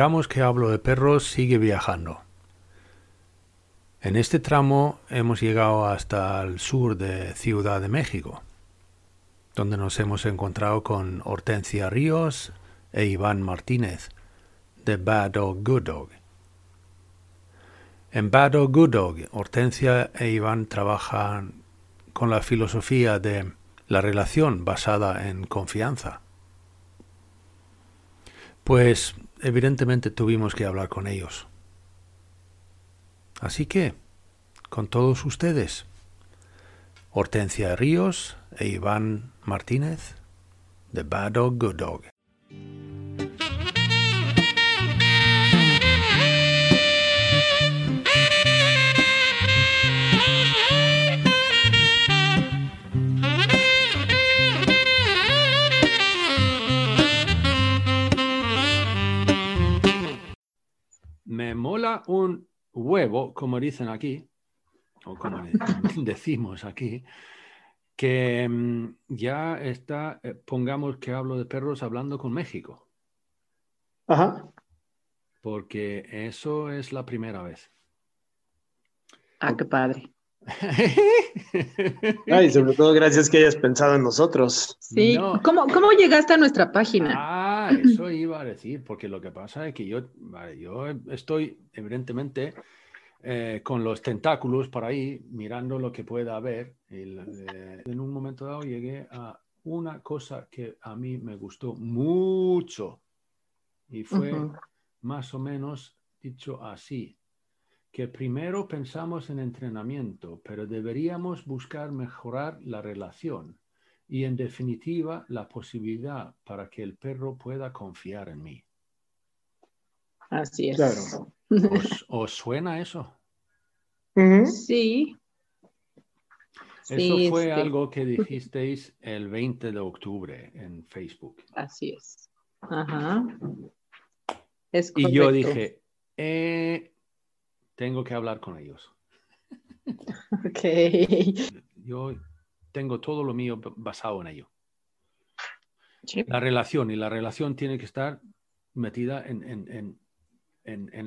Pongamos que hablo de perros sigue viajando. En este tramo hemos llegado hasta el sur de Ciudad de México, donde nos hemos encontrado con Hortensia Ríos e Iván Martínez, de Bad Dog Good Dog. En Bad Dog Good Dog, Hortensia e Iván trabajan con la filosofía de la relación basada en confianza. Pues evidentemente tuvimos que hablar con ellos. Así que, con todos ustedes, Hortensia Ríos e Iván Martínez, de Bad Dog Good Dog. Me mola un huevo, como dicen aquí, o como decimos aquí, que mm, ya está, eh, pongamos que hablo de perros hablando con México. Ajá. Porque eso es la primera vez. Ah, qué padre. Ay, sobre todo gracias que hayas pensado en nosotros. Sí, ¿Cómo, ¿Cómo, llegaste a nuestra página? Ah, eso iba a decir, porque lo que pasa es que yo, yo estoy evidentemente eh, con los tentáculos por ahí, mirando lo que pueda haber. Eh, en un momento dado llegué a una cosa que a mí me gustó mucho y fue más o menos dicho así que primero pensamos en entrenamiento, pero deberíamos buscar mejorar la relación y en definitiva la posibilidad para que el perro pueda confiar en mí. Así es. Claro. ¿Os, suena eso? Sí. Eso fue algo que dijisteis el 20 de octubre en Facebook. Así es. Ajá. y yo dije, eh, tengo que hablar con ellos. Ok. Yo tengo todo lo mío basado en ello. La relación, y la relación tiene que estar metida en,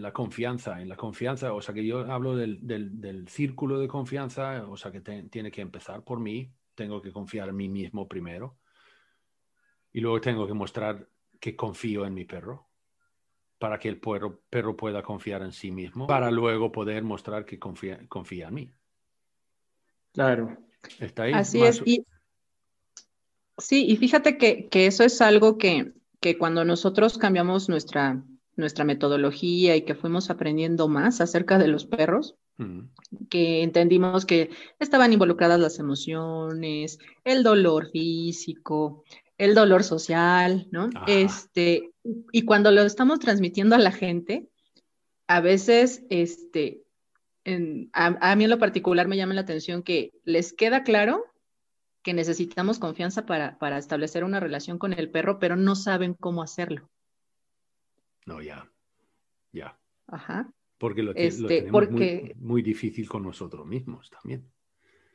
la confianza, en la confianza, o sea que yo hablo del, círculo de confianza, o sea que tiene que empezar por mí, tengo que confiar en mí mismo primero, y luego tengo que mostrar que confío en mi perro para que el perro, perro, pueda confiar en sí mismo, para luego poder mostrar que confía, confía en mí. Claro. ¿Está ahí? Así es. sí, y fíjate que, eso es algo que, cuando nosotros cambiamos nuestra, nuestra metodología y que fuimos aprendiendo más acerca de los perros, que entendimos que estaban involucradas las emociones, el dolor físico, el dolor social, ¿no? Este, y cuando lo estamos transmitiendo a la gente, a veces, este, a, mí en lo particular me llama la atención que les queda claro que necesitamos confianza para, para establecer una relación con el perro, pero no saben cómo hacerlo. No, ya, ya. Ajá. Porque lo, este, tenemos Muy, muy difícil con nosotros mismos también.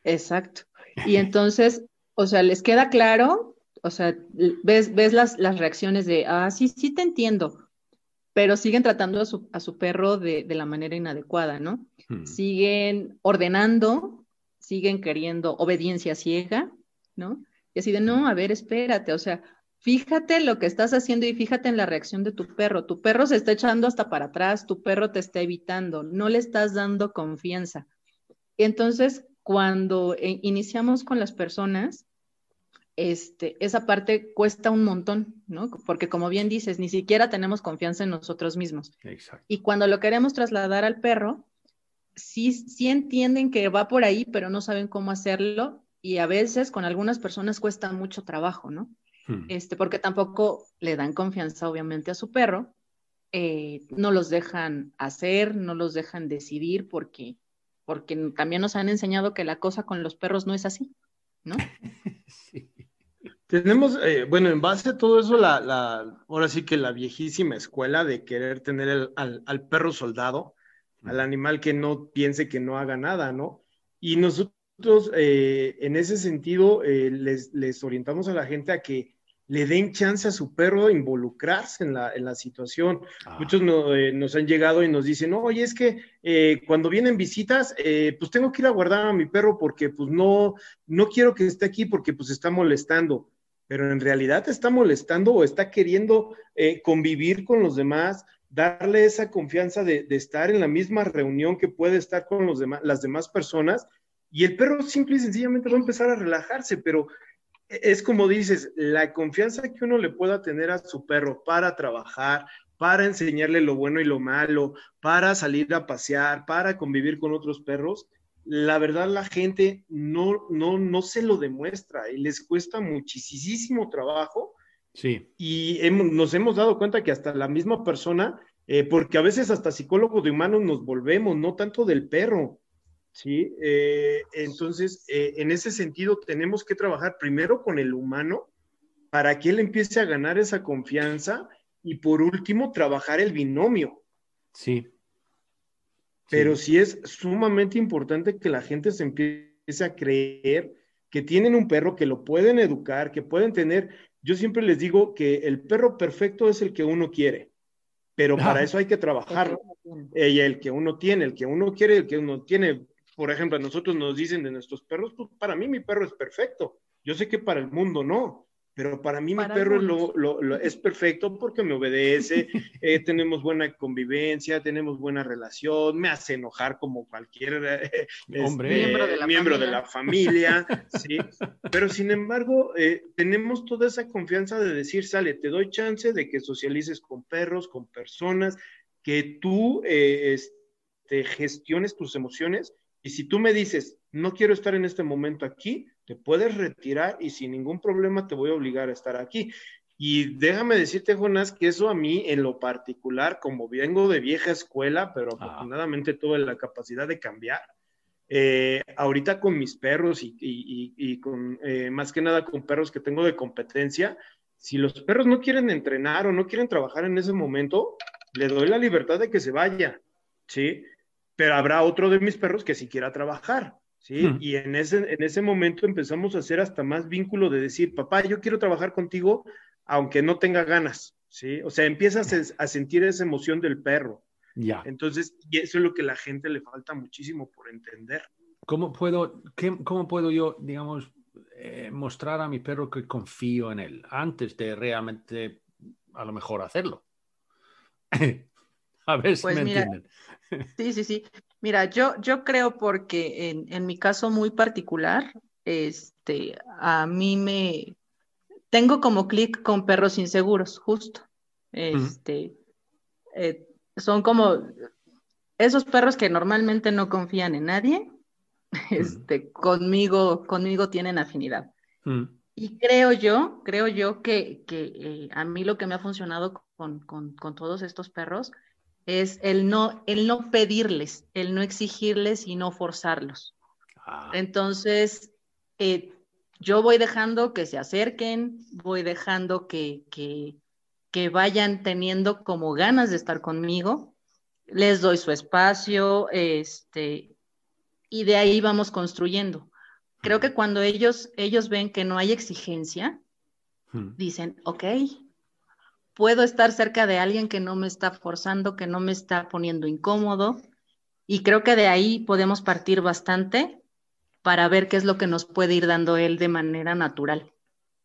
Exacto. Y entonces, o sea, les queda claro o sea, ves, ves las, las, reacciones de, ah, sí, sí te entiendo, pero siguen tratando a su, a su perro de, de, la manera inadecuada, ¿no? Hmm. Siguen ordenando, siguen queriendo obediencia ciega, ¿no? Y así de, no, a ver, espérate, o sea, fíjate lo que estás haciendo y fíjate en la reacción de tu perro. Tu perro se está echando hasta para atrás, tu perro te está evitando, no le estás dando confianza. Entonces, cuando eh, iniciamos con las personas, este, esa parte cuesta un montón, ¿no? Porque como bien dices, ni siquiera tenemos confianza en nosotros mismos. Exacto. Y cuando lo queremos trasladar al perro, sí, sí entienden que va por ahí, pero no saben cómo hacerlo y a veces con algunas personas cuesta mucho trabajo, ¿no? Hmm. este, porque tampoco le dan confianza, obviamente, a su perro. Eh, no los dejan hacer, no los dejan decidir, porque, porque también nos han enseñado que la cosa con los perros no es así, ¿no? Sí. Tenemos, eh, bueno, en base a todo eso, la, la, ahora sí que la viejísima escuela de querer tener el- al, al perro soldado, al animal que no piense que no haga nada, ¿no? Y nosotros, eh, en ese sentido, eh, les, les orientamos a la gente a que le den chance a su perro a involucrarse en la, en la situación. Ah, Muchos no- eh, nos han llegado y nos dicen, no, oye, es que eh, cuando vienen visitas, eh, pues tengo que ir a guardar a mi perro porque pues no, no quiero que esté aquí porque pues está molestando. Pero en realidad está molestando o está queriendo eh, convivir con los demás, darle esa confianza de, estar en la misma reunión que puede estar con los demás, las demás personas. Y el perro simple y sencillamente va a empezar a relajarse, pero es como dices, la confianza que uno le pueda tener a su perro para trabajar, para enseñarle lo bueno y lo malo, para salir a pasear, para convivir con otros perros, la verdad la gente no, no, no se lo demuestra y les cuesta muchísimo trabajo sí. y hemos- nos hemos dado cuenta que hasta la misma persona, eh, porque a veces hasta psicólogos de humanos nos volvemos, no tanto del perro, ¿sí? Eh, entonces, eh, en ese sentido, tenemos que trabajar primero con el humano para que él empiece a ganar esa confianza y por último, trabajar el binomio. Sí. Pero sí es sumamente importante que la gente se empiece a creer que tienen un perro, que lo pueden educar, que pueden tener. Yo siempre les digo que el perro perfecto es el que uno quiere, pero Ah. para eso hay que trabajar. Eh, y el que uno tiene, el que uno quiere, el que uno tiene. Por ejemplo, a nosotros nos dicen de nuestros perros, pues para mí mi perro es perfecto. Yo sé que para el mundo no, pero para mí Para mi perro es, algunos. lo, lo- lo- es perfecto porque me obedece, eh, tenemos buena convivencia, tenemos buena relación, me hace enojar como cualquier eh, Hombre. este, Miembro de la miembro de familia. la familia, ¿sí? Pero sin embargo, eh, tenemos toda esa confianza de decir, sale, te doy chance de que socialices con perros, con personas, que tú eh, este, gestiones tus emociones y si tú me dices, no quiero estar en este momento aquí, te puedes retirar y sin ningún problema te voy a obligar a estar aquí. Y déjame decirte, Jonás, que eso a mí en lo particular, como vengo de vieja escuela, pero Ah. afortunadamente tuve la capacidad de cambiar, eh, ahorita con mis perros y, y- y- y con, eh, más que nada con perros que tengo de competencia, si los perros no quieren entrenar o no quieren trabajar en ese momento, le doy la libertad de que se vaya, ¿sí? Pero habrá otro de mis perros que sí quiera trabajar, ¿sí? Hmm. Y en ese, en ese momento empezamos a hacer hasta más vínculo de decir, papá, yo quiero trabajar contigo, aunque no tenga ganas, ¿sí? O sea, empiezas a- sentir esa emoción del perro. Ya. Entonces, y eso es lo que a la gente le falta muchísimo por entender. ¿Cómo puedo, qué- cómo puedo yo, digamos, eh, mostrar a mi perro que confío en él antes de realmente a lo mejor hacerlo? a ver si Pues me mira, entienden. Sí, sí, sí. Mira, yo, yo creo porque en, en mi caso muy particular, este, a mí me tengo como clic con perros inseguros, justo. Este, eh, son como esos perros que normalmente no confían en nadie, este, conmigo, conmigo tienen afinidad. Y creo yo, creo yo que, que eh, a mí lo que me ha funcionado con, con- con todos estos perros es el no, el no pedirles, el no exigirles y no forzarlos. ah, Entonces, eh, yo voy dejando que se acerquen, voy dejando que, que, que vayan teniendo como ganas de estar conmigo, les doy su espacio, este, y de ahí vamos construyendo. Creo que cuando ellos, ellos ven que no hay exigencia, mm, dicen, ok, puedo estar cerca de alguien que no me está forzando, que no me está poniendo incómodo, y creo que de ahí podemos partir bastante para ver qué es lo que nos puede ir dando él de manera natural,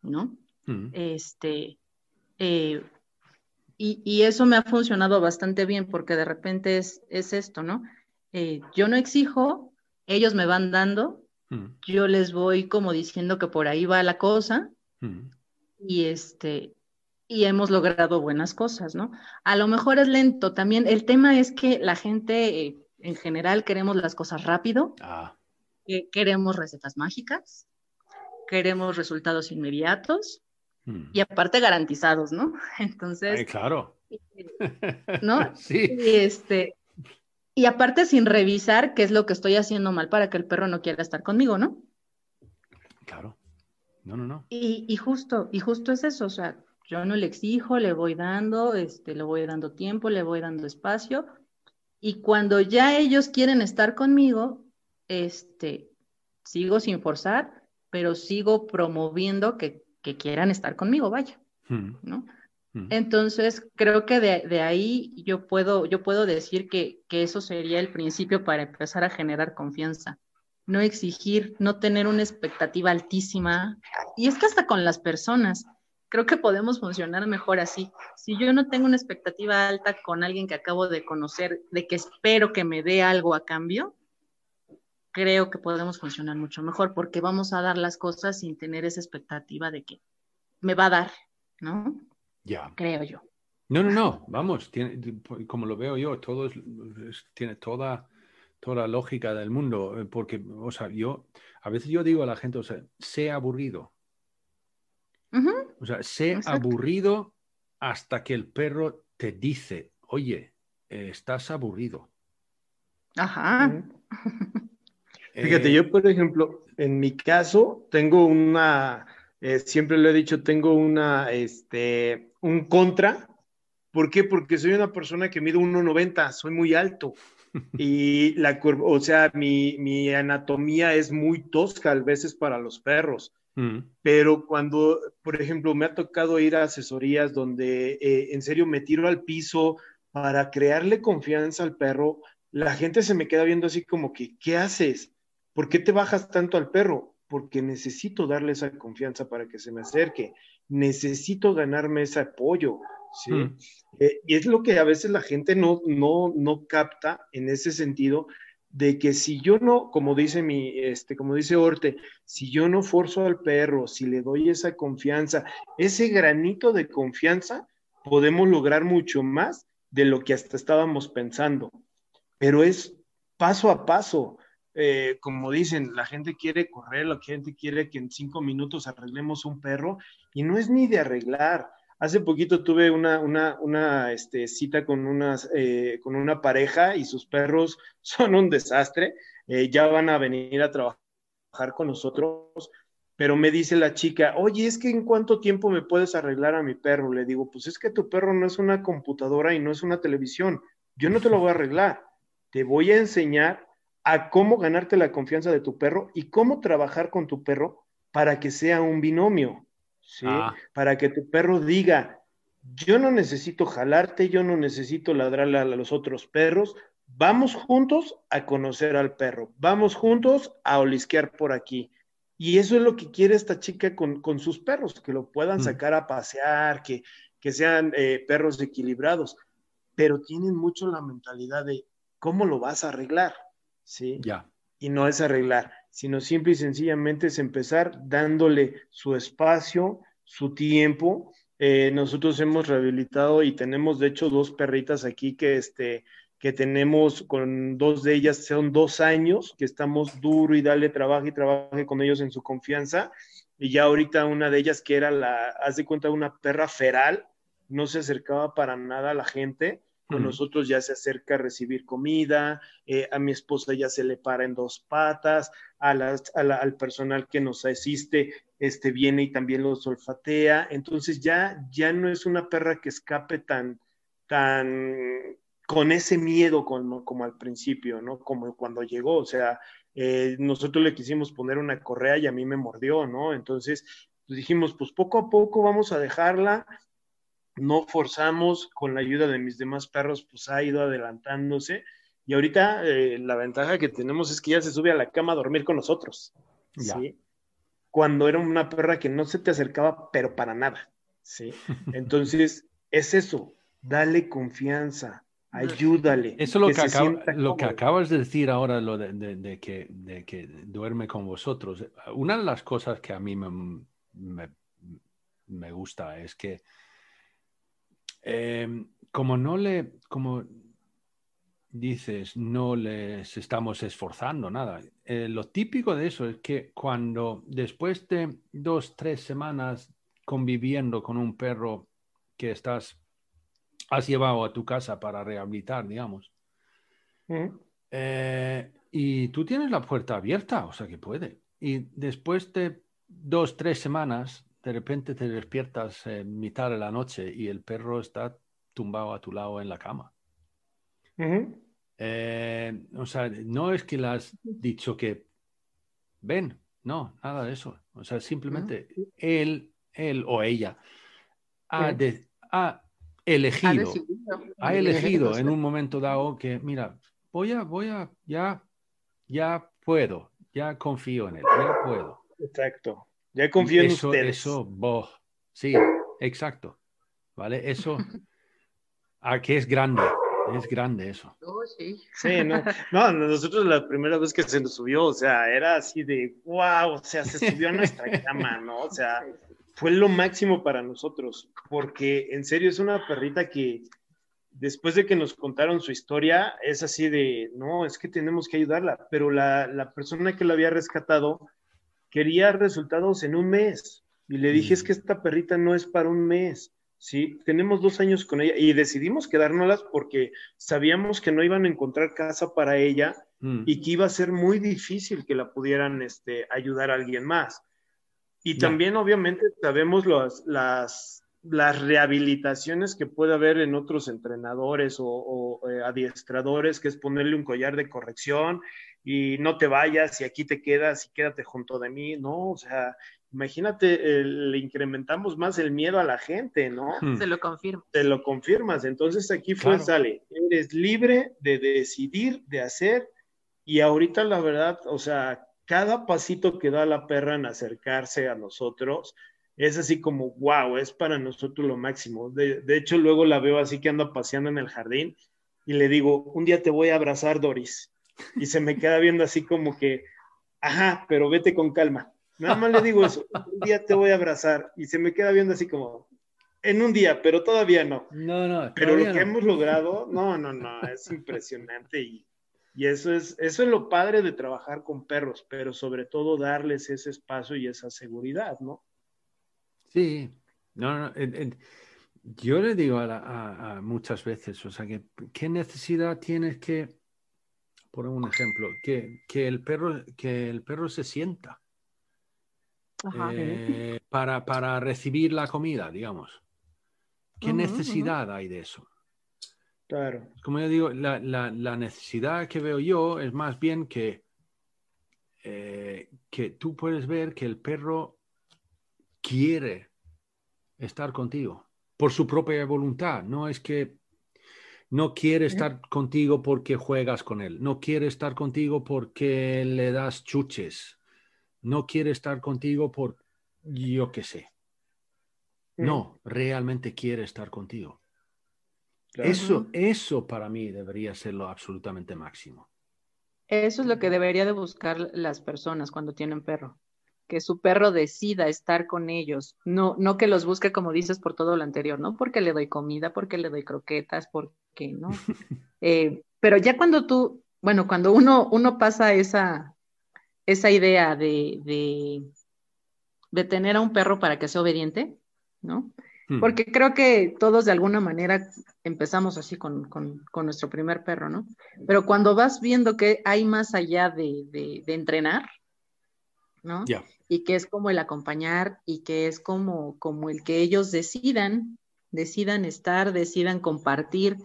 ¿no? mm. Este, eh, y, y eso me ha funcionado bastante bien porque de repente es, es esto, ¿no? Eh, yo no exijo, ellos me van dando, Mm, yo les voy como diciendo que por ahí va la cosa mm, y este y hemos logrado buenas cosas, ¿no? A lo mejor es lento también. El tema es que la gente eh, en general queremos las cosas rápido, ah, que queremos recetas mágicas, queremos resultados inmediatos Mm. y aparte garantizados, ¿no? Entonces, Ay, claro. ¿no? sí. Y este, y aparte sin revisar qué es lo que estoy haciendo mal para que el perro no quiera estar conmigo, ¿no? Claro. No, no, no. Y, y justo, y justo es eso, o sea, yo no le exijo, le voy dando, este, le voy dando tiempo, le voy dando espacio, y cuando ya ellos quieren estar conmigo, este, sigo sin forzar, pero sigo promoviendo que, que quieran estar conmigo, vaya, Mm, ¿no? mm. Entonces, creo que de, de ahí yo puedo, yo puedo decir que, que eso sería el principio para empezar a generar confianza. No exigir, no tener una expectativa altísima. Y es que hasta con las personas, creo que podemos funcionar mejor así. Si yo no tengo una expectativa alta con alguien que acabo de conocer, de que espero que me dé algo a cambio, creo que podemos funcionar mucho mejor porque vamos a dar las cosas sin tener esa expectativa de que me va a dar, ¿no? Ya. Creo yo. No, no, no, vamos, tiene, como lo veo yo, todo es- tiene toda, toda la lógica del mundo, eh, porque, o sea, yo, a veces yo digo a la gente, o sea, sé aburrido, O sea, sé Exacto. aburrido hasta que el perro te dice, oye, eh, estás aburrido. Ajá. Fíjate, Eh, yo, por ejemplo, en mi caso, tengo una, eh, siempre lo he dicho, tengo una, este, un contra. ¿Por qué? Porque soy una persona que mide 1,90, soy muy alto. Y la curva, o sea, mi, mi anatomía es muy tosca a veces para los perros. Mm, Pero cuando, por ejemplo, me ha tocado ir a asesorías donde eh, en serio me tiro al piso para crearle confianza al perro, la gente se me queda viendo así como que, ¿qué haces? ¿Por qué te bajas tanto al perro? Porque necesito darle esa confianza para que se me acerque. Necesito ganarme ese apoyo, ¿sí? Mm. Eh, y es lo que a veces la gente no, no, no capta en ese sentido de que si yo no, como dice mi, este, como dice Orte, si yo no forzo al perro, si le doy esa confianza, ese granito de confianza, podemos lograr mucho más de lo que hasta estábamos pensando. Pero es paso a paso. Eh, como dicen, la gente quiere correr, la gente quiere que en cinco minutos arreglemos un perro y no es ni de arreglar. Hace poquito tuve una, una, este, cita eh, con una pareja y sus perros son un desastre. Eh, ya van a venir a trabajar con nosotros, pero me dice la chica, oye, es que en cuánto tiempo me puedes arreglar a mi perro. Le digo, pues es que tu perro no es una computadora y no es una televisión. Yo no te lo voy a arreglar. Te voy a enseñar a cómo ganarte la confianza de tu perro y cómo trabajar con tu perro para que sea un binomio. ¿Sí? Ah. Para que tu perro diga, yo no necesito jalarte, yo no necesito ladrarle a los otros perros, vamos juntos a conocer al perro, vamos juntos a olisquear por aquí. Y eso es lo que quiere esta chica con, con sus perros, que lo puedan Mm. sacar a pasear, que, que sean eh, perros equilibrados, pero tienen mucho la mentalidad de cómo lo vas a arreglar, ¿sí? Ya. y no es arreglar, sino simple y sencillamente es empezar dándole su espacio, su tiempo. Eh, nosotros hemos rehabilitado y tenemos de hecho dos perritas aquí que, este, que tenemos con dos de ellas, son dos años que estamos duro y dale trabajo y trabaje con ellos en su confianza. Y ya ahorita una de ellas que era la, haz de cuenta, una perra feral, no se acercaba para nada a la gente con Ujú. nosotros ya se acerca a recibir comida, eh, a mi esposa ya se le para en dos patas, a las- a la- al personal que nos asiste este, viene y también los olfatea, entonces ya, ya no es una perra que escape tan, tan con ese miedo como, como al principio, ¿no? Como cuando llegó, o sea, eh, nosotros le quisimos poner una correa y a mí me mordió, ¿no? Entonces pues dijimos, pues poco a poco vamos a dejarla, no forzamos, con la ayuda de mis demás perros, pues ha ido adelantándose. Y ahorita eh, la ventaja que tenemos es que ya se sube a la cama a dormir con nosotros. Ya. ¿sí? Cuando era una perra que no se te acercaba, pero para nada. ¿sí? Entonces, es eso, dale confianza, ayúdale. Eso es lo que, acaba- lo acabas de decir ahora, lo de, de- de que, de que duerme con vosotros. Una de las cosas que a mí me, me- me gusta es que eh, como no le, como dices, no les estamos esforzando nada. eh, lo típico de eso es que cuando después de dos, tres semanas conviviendo con un perro que estás, has llevado a tu casa para rehabilitar, digamos. Eh, y tú tienes la puerta abierta, o sea que puede. Y después de dos, tres semanas, de repente te despiertas en mitad de la noche y el perro está tumbado a tu lado en la cama. Eh, o sea, no es que le has dicho que ven, no, nada de eso. O sea, simplemente él, él o ella ha, elegido, ha, elegido en un momento dado que, mira, voy a, voy a, ya, ya puedo, ya confío en él, ya puedo. Exacto. Ya confío en eso, ustedes. Eso, sí, exacto. ¿Vale? Eso, a que es grande, es grande eso. Oh, sí. sí, no, no, nosotros la primera vez que se nos subió, o sea, era así de, wow, o sea, se subió a nuestra cama, ¿no? O sea, fue lo máximo para nosotros, porque en serio es una perrita que después de que nos contaron su historia, es así de, no, es que tenemos que ayudarla, pero la, la persona que la había rescatado quería resultados en un mes. Y le dije, es que esta perrita no es para un mes. Sí, tenemos dos años con ella y decidimos quedárnoslas porque sabíamos que no iban a encontrar casa para ella mm. y que iba a ser muy difícil que la pudieran este, ayudar a alguien más. Y también, obviamente, sabemos las, las, las, rehabilitaciones que puede haber en otros entrenadores o, o eh, adiestradores, que es ponerle un collar de corrección y no te vayas y aquí te quedas y quédate junto de mí, ¿no? O sea, imagínate, le incrementamos más el miedo a la gente, ¿no? Hmm. Se lo confirma. Te lo confirmas. Entonces aquí fue, sale, eres libre de decidir, de hacer, y ahorita la verdad, o sea, cada pasito que da la perra en acercarse a nosotros, es así como, wow, es para nosotros lo máximo. De, de hecho, luego la veo así que anda paseando en el jardín y le digo, un día te voy a abrazar, Doris y se me queda viendo así como que, ajá, pero vete con calma. Nada más le digo eso, un día te voy a abrazar y se me queda viendo así como, en un día, pero todavía no. No, no. Pero lo que hemos logrado, no, no, no, es impresionante y, y, eso, es, eso es lo padre de trabajar con perros, pero sobre todo darles ese espacio y esa seguridad, ¿no? Sí, no, no. yo le digo a, a muchas veces, o sea, que, ¿qué necesidad tienes que por un ejemplo, que, el, perro, que el perro se sienta eh, para, para, recibir la comida, digamos. ¿Qué necesidad hay de eso? Claro. Como yo digo, la, necesidad que veo yo es más bien que, eh, que tú puedes ver que el perro quiere estar contigo por su propia voluntad. No es que no quiere estar contigo porque juegas con él. No quiere estar contigo porque le das chuches. No quiere estar contigo por yo qué sé. No, realmente quiere estar contigo. Eso, eso para mí debería ser lo absolutamente máximo. Eso es lo que debería de buscar las personas cuando tienen perro que su perro decida estar con ellos, no, no que los busque como dices por todo lo anterior, ¿no? Porque le doy comida, porque le doy croquetas, porque no. Eh, pero ya cuando tú, bueno, cuando uno, uno pasa esa, esa idea de, de, de tener a un perro para que sea obediente, ¿no? Hmm. Porque creo que todos de alguna manera empezamos así con, con, con, nuestro primer perro, ¿no? Pero cuando vas viendo que hay más allá de, de, de entrenar, ¿no? Y que es como el acompañar y que es como, como el que ellos decidan, decidan estar, decidan compartir.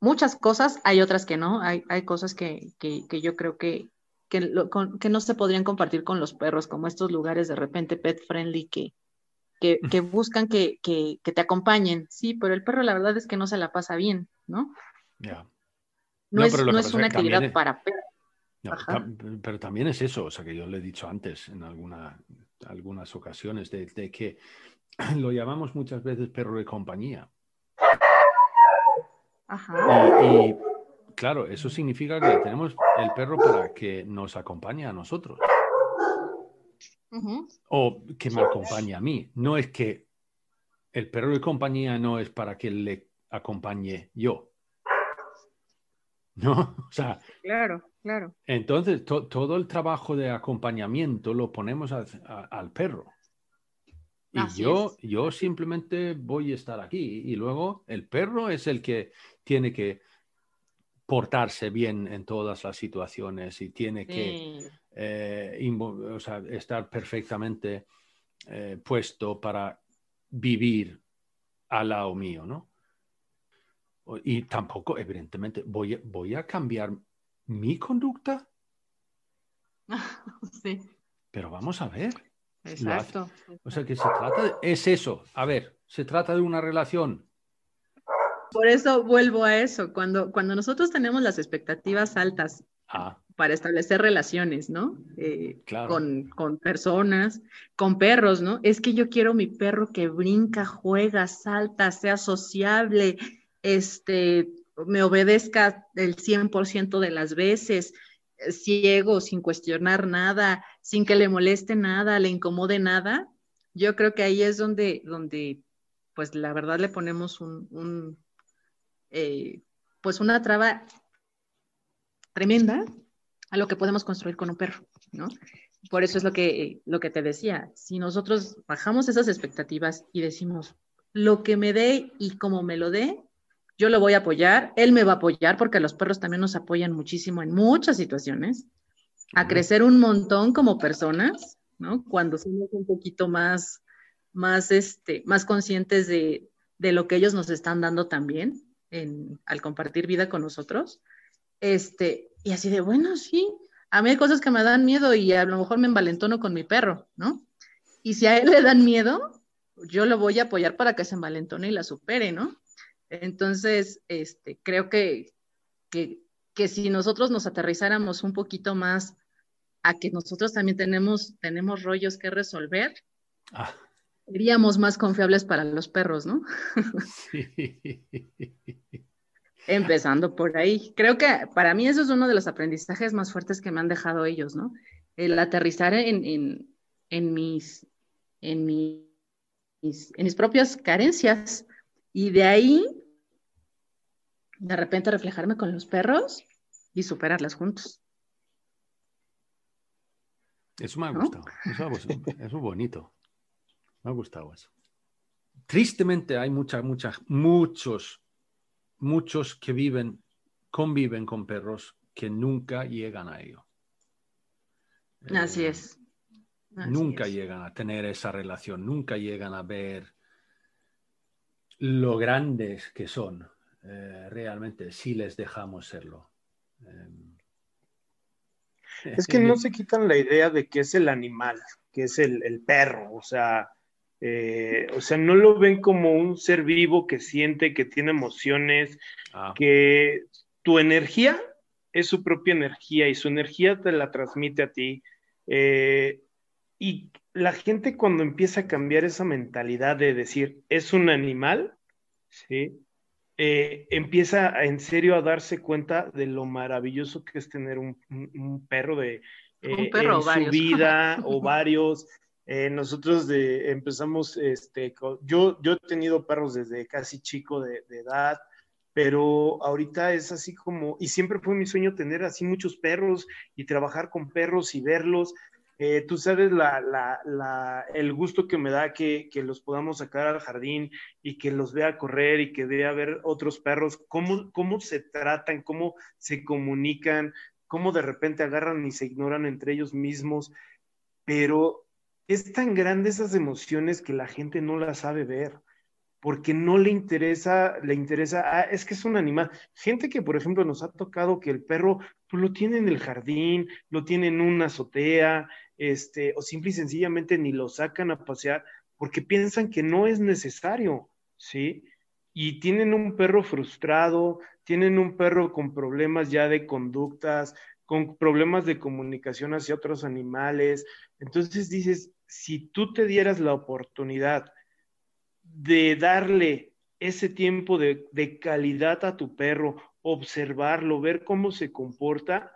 Muchas cosas, hay otras que no, hay, hay cosas que, que, que, yo creo que, que, que, no se podrían compartir con los perros, como estos lugares de repente pet friendly que, que, que buscan que, que, te acompañen. Sí, pero el perro la verdad es que no se la pasa bien, ¿no? No, es, no es una actividad para perros pero también es eso, o sea, que yo le he dicho antes en alguna, algunas ocasiones, de, que lo llamamos muchas veces perro de compañía. Ajá. Y, claro, eso significa que tenemos el perro para que nos acompañe a nosotros. O que me acompañe a mí. No es que el perro de compañía no es para que le acompañe yo. ¿No? O sea. Claro. Claro. Entonces, todo el trabajo de acompañamiento lo ponemos al perro. Y yo, yo simplemente voy a estar aquí y luego el perro es el que tiene que portarse bien en todas las situaciones y tiene que eh, estar perfectamente eh, puesto para vivir al lado mío, ¿no? Y tampoco, evidentemente, voy, voy a cambiar mi conducta. sí. Pero vamos a ver. Exacto. O sea que se trata de, es eso. A ver, se trata de una relación por eso vuelvo a eso, cuando, cuando nosotros tenemos las expectativas altas ah. para establecer relaciones, ¿no? Eh, con, con, personas, con perros, ¿no? Es que yo quiero mi perro que brinca, juega, salta, sea sociable, este, me obedezca el 100% de las veces, ciego, sin cuestionar nada, sin que le moleste nada, le incomode nada. Yo creo que ahí es donde, donde pues la verdad le ponemos un eh, pues una traba tremenda a lo que podemos construir con un perro, ¿no? Por eso es lo que, lo que te decía, si nosotros bajamos esas expectativas y decimos, lo que me dé y como me lo dé, yo lo voy a apoyar, él me va a apoyar, porque los perros también nos apoyan muchísimo en muchas situaciones, a crecer un montón como personas, ¿no? Cuando somos un poquito más, más, este, más conscientes de, de lo que ellos nos están dando también al compartir vida con nosotros. Este, y así de, bueno, sí, a mí hay cosas que me dan miedo y a lo mejor me envalentono con mi perro, ¿no? Y si a él le dan miedo, yo lo voy a apoyar para que se envalentone y la supere, ¿no? Entonces, este, creo que, que, que si nosotros nos aterrizáramos un poquito más a que nosotros también tenemos, tenemos rollos que resolver, ah seríamos más confiables para los perros, ¿no? Sí. Empezando por ahí. Creo que para mí eso es uno de los aprendizajes más fuertes que me han dejado ellos, ¿no? El aterrizar en, mis, en, mis, en mis propias carencias y de ahí, de repente, reflejarme con los perros y superarlas juntos. Eso me ha gustado. Eso, eso es bonito. Me ha gustado eso. Tristemente hay muchas, muchas, muchos, muchos que viven, conviven con perros que nunca llegan a ello. Así eh, es. nunca llegan a tener esa relación, nunca llegan a ver lo grandes que son eh, realmente si les dejamos serlo. Em, es que no se quitan la idea de que es el animal, que es el, el perro, o sea, eh, o sea, no lo ven como un ser vivo que siente, que tiene emociones, ah. que tu energía es su propia energía y su energía te la transmite a ti. Eh, y la gente cuando empieza a cambiar esa mentalidad de decir, es un animal, ¿sí? Eh, empieza en serio a darse cuenta de lo maravilloso que es tener un, perro de un perro, en su vida o varios. Eh, nosotros de, empezamos, este, yo, yo he tenido perros desde casi chico de, edad, pero ahorita es así como, y siempre fue mi sueño tener así muchos perros y trabajar con perros y verlos. Eh, tú sabes la, la, el gusto que me da que, que, los podamos sacar al jardín y que los vea correr y que vea ver otros perros, cómo, cómo se tratan, cómo se comunican, cómo de repente agarran y se ignoran entre ellos mismos. Pero es tan grande esas emociones que la gente no las sabe ver, porque no le interesa, le interesa, ah, es que es un animal. Gente que, por ejemplo, nos ha tocado que el perro pues, lo tiene en el jardín, lo tiene en una azotea, este, o simple y sencillamente ni lo sacan a pasear porque piensan que no es necesario, ¿sí? Y tienen un perro frustrado, tienen un perro con problemas ya de conductas, con problemas de comunicación hacia otros animales. Entonces dices, si tú te dieras la oportunidad de darle ese tiempo de, calidad a tu perro, observarlo, ver cómo se comporta,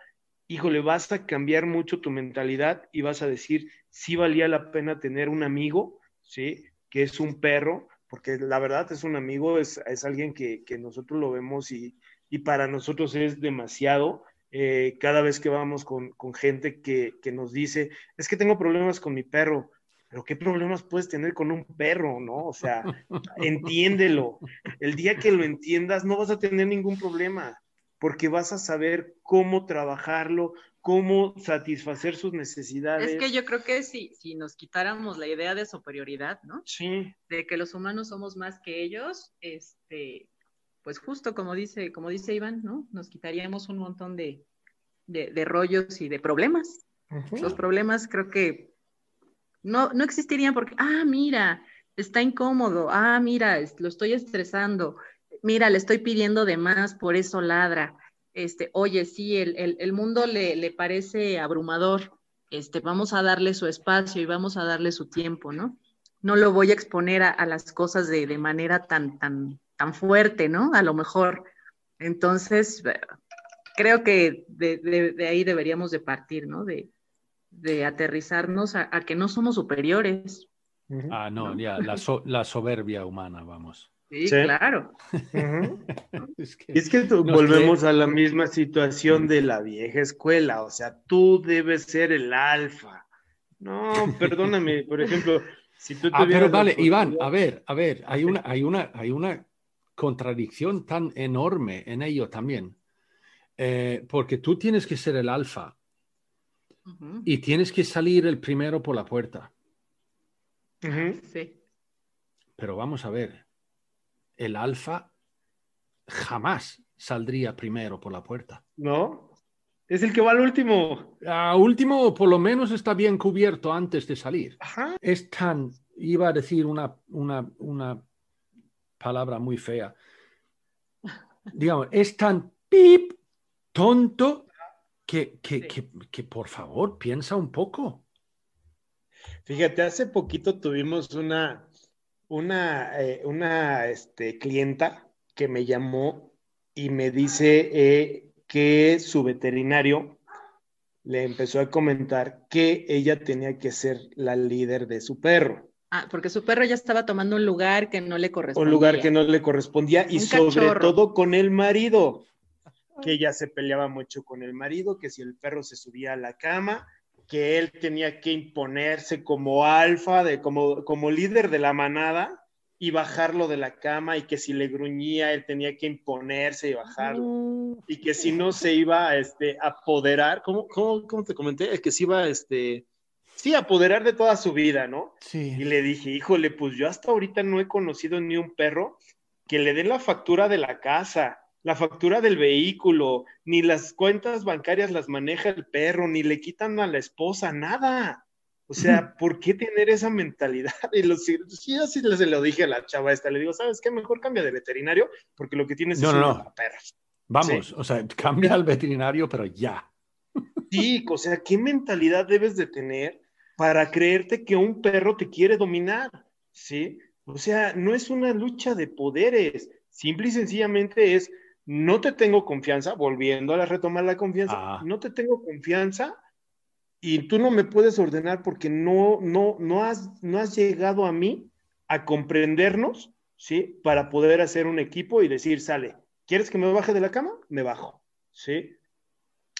híjole, vas a cambiar mucho tu mentalidad y vas a decir, sí valía la pena tener un amigo, ¿sí? Que es un perro, porque la verdad es un amigo, es, alguien que, nosotros lo vemos y, y, para nosotros es demasiado. Eh, cada vez que vamos con, gente que, nos dice, es que tengo problemas con mi perro, pero ¿qué problemas puedes tener con un perro, no? O sea, entiéndelo. El día que lo entiendas no vas a tener ningún problema, porque vas a saber cómo trabajarlo, cómo satisfacer sus necesidades. Es que yo creo que si, si nos quitáramos la idea de superioridad, ¿no? Sí. De que los humanos somos más que ellos, este, pues justo como dice, como dice Iván, ¿no? Nos quitaríamos un montón de, de, de rollos y de problemas. Los problemas creo que no, no existirían porque, ah, mira, está incómodo, ah, mira, lo estoy estresando, mira, le estoy pidiendo de más, por eso ladra. Este, oye, sí, el, el, el mundo le, le, parece abrumador, este, vamos a darle su espacio y vamos a darle su tiempo, ¿no? No lo voy a exponer a, a las cosas de, de, manera tan, tan, tan fuerte, ¿no? A lo mejor. Entonces, creo que de, de, de ahí deberíamos de partir, ¿no? De, de aterrizarnos a, a, que no somos superiores. Ah, no, ¿no? ya, la, so, la, soberbia humana, vamos. Sí, sí. claro. Uh -huh. es que, es que volvemos a la misma situación de la vieja escuela, o sea, tú debes ser el alfa. No, perdóname, por ejemplo, si tú Ah, pero vale, Iván, a ver, a ver, hay una, hay una, hay una contradicción tan enorme en ello también. Eh, porque tú tienes que ser el alfa, Uh -huh. Y tienes que salir el primero por la puerta. Uh -huh. Sí. Pero vamos a ver, el alfa jamás saldría primero por la puerta. No, es el que va al último. A último, por lo menos está bien cubierto antes de salir. Ajá. Es tan, iba a decir una, una, una palabra muy fea. Digamos, es tan pip, tonto, que, que, sí. que, que, por favor piensa un poco. Fíjate, hace poquito tuvimos una, una, eh, una este, clienta que me llamó y me dice eh, que su veterinario le empezó a comentar que ella tenía que ser la líder de su perro. Ah, porque su perro ya estaba tomando un lugar que no le correspondía. Un lugar que no le correspondía y sobre todo con el marido que ella se peleaba mucho con el marido, que si el perro se subía a la cama, que él tenía que imponerse como alfa, de, como, como líder de la manada y bajarlo de la cama y que si le gruñía él tenía que imponerse y bajarlo. Y que si no se iba a este, apoderar, ¿cómo, cómo, cómo te comenté? Es que se iba este, sí, apoderar de toda su vida, ¿no? Sí. Y le dije, híjole, pues yo hasta ahorita no he conocido ni un perro que le den la factura de la casa, la factura del vehículo, ni las cuentas bancarias las maneja el perro, ni le quitan a la esposa, nada. O sea, ¿por qué tener esa mentalidad? Y los, sí, así se lo dije a la chava esta, le digo, ¿sabes qué? Mejor cambia de veterinario, porque lo que tienes no, es no, una no. Vamos, sí. o sea, cambia al veterinario, pero ya. Sí, o sea, ¿qué mentalidad debes de tener para creerte que un perro te quiere dominar? ¿Sí? O sea, no es una lucha de poderes, simple y sencillamente es no te tengo confianza, volviendo a retomar la confianza, ah. no te tengo confianza y tú no me puedes ordenar porque no, no, no, has, no has llegado a mí a comprendernos, ¿sí? Para poder hacer un equipo y decir, sale, ¿quieres que me baje de la cama? Me bajo, ¿sí?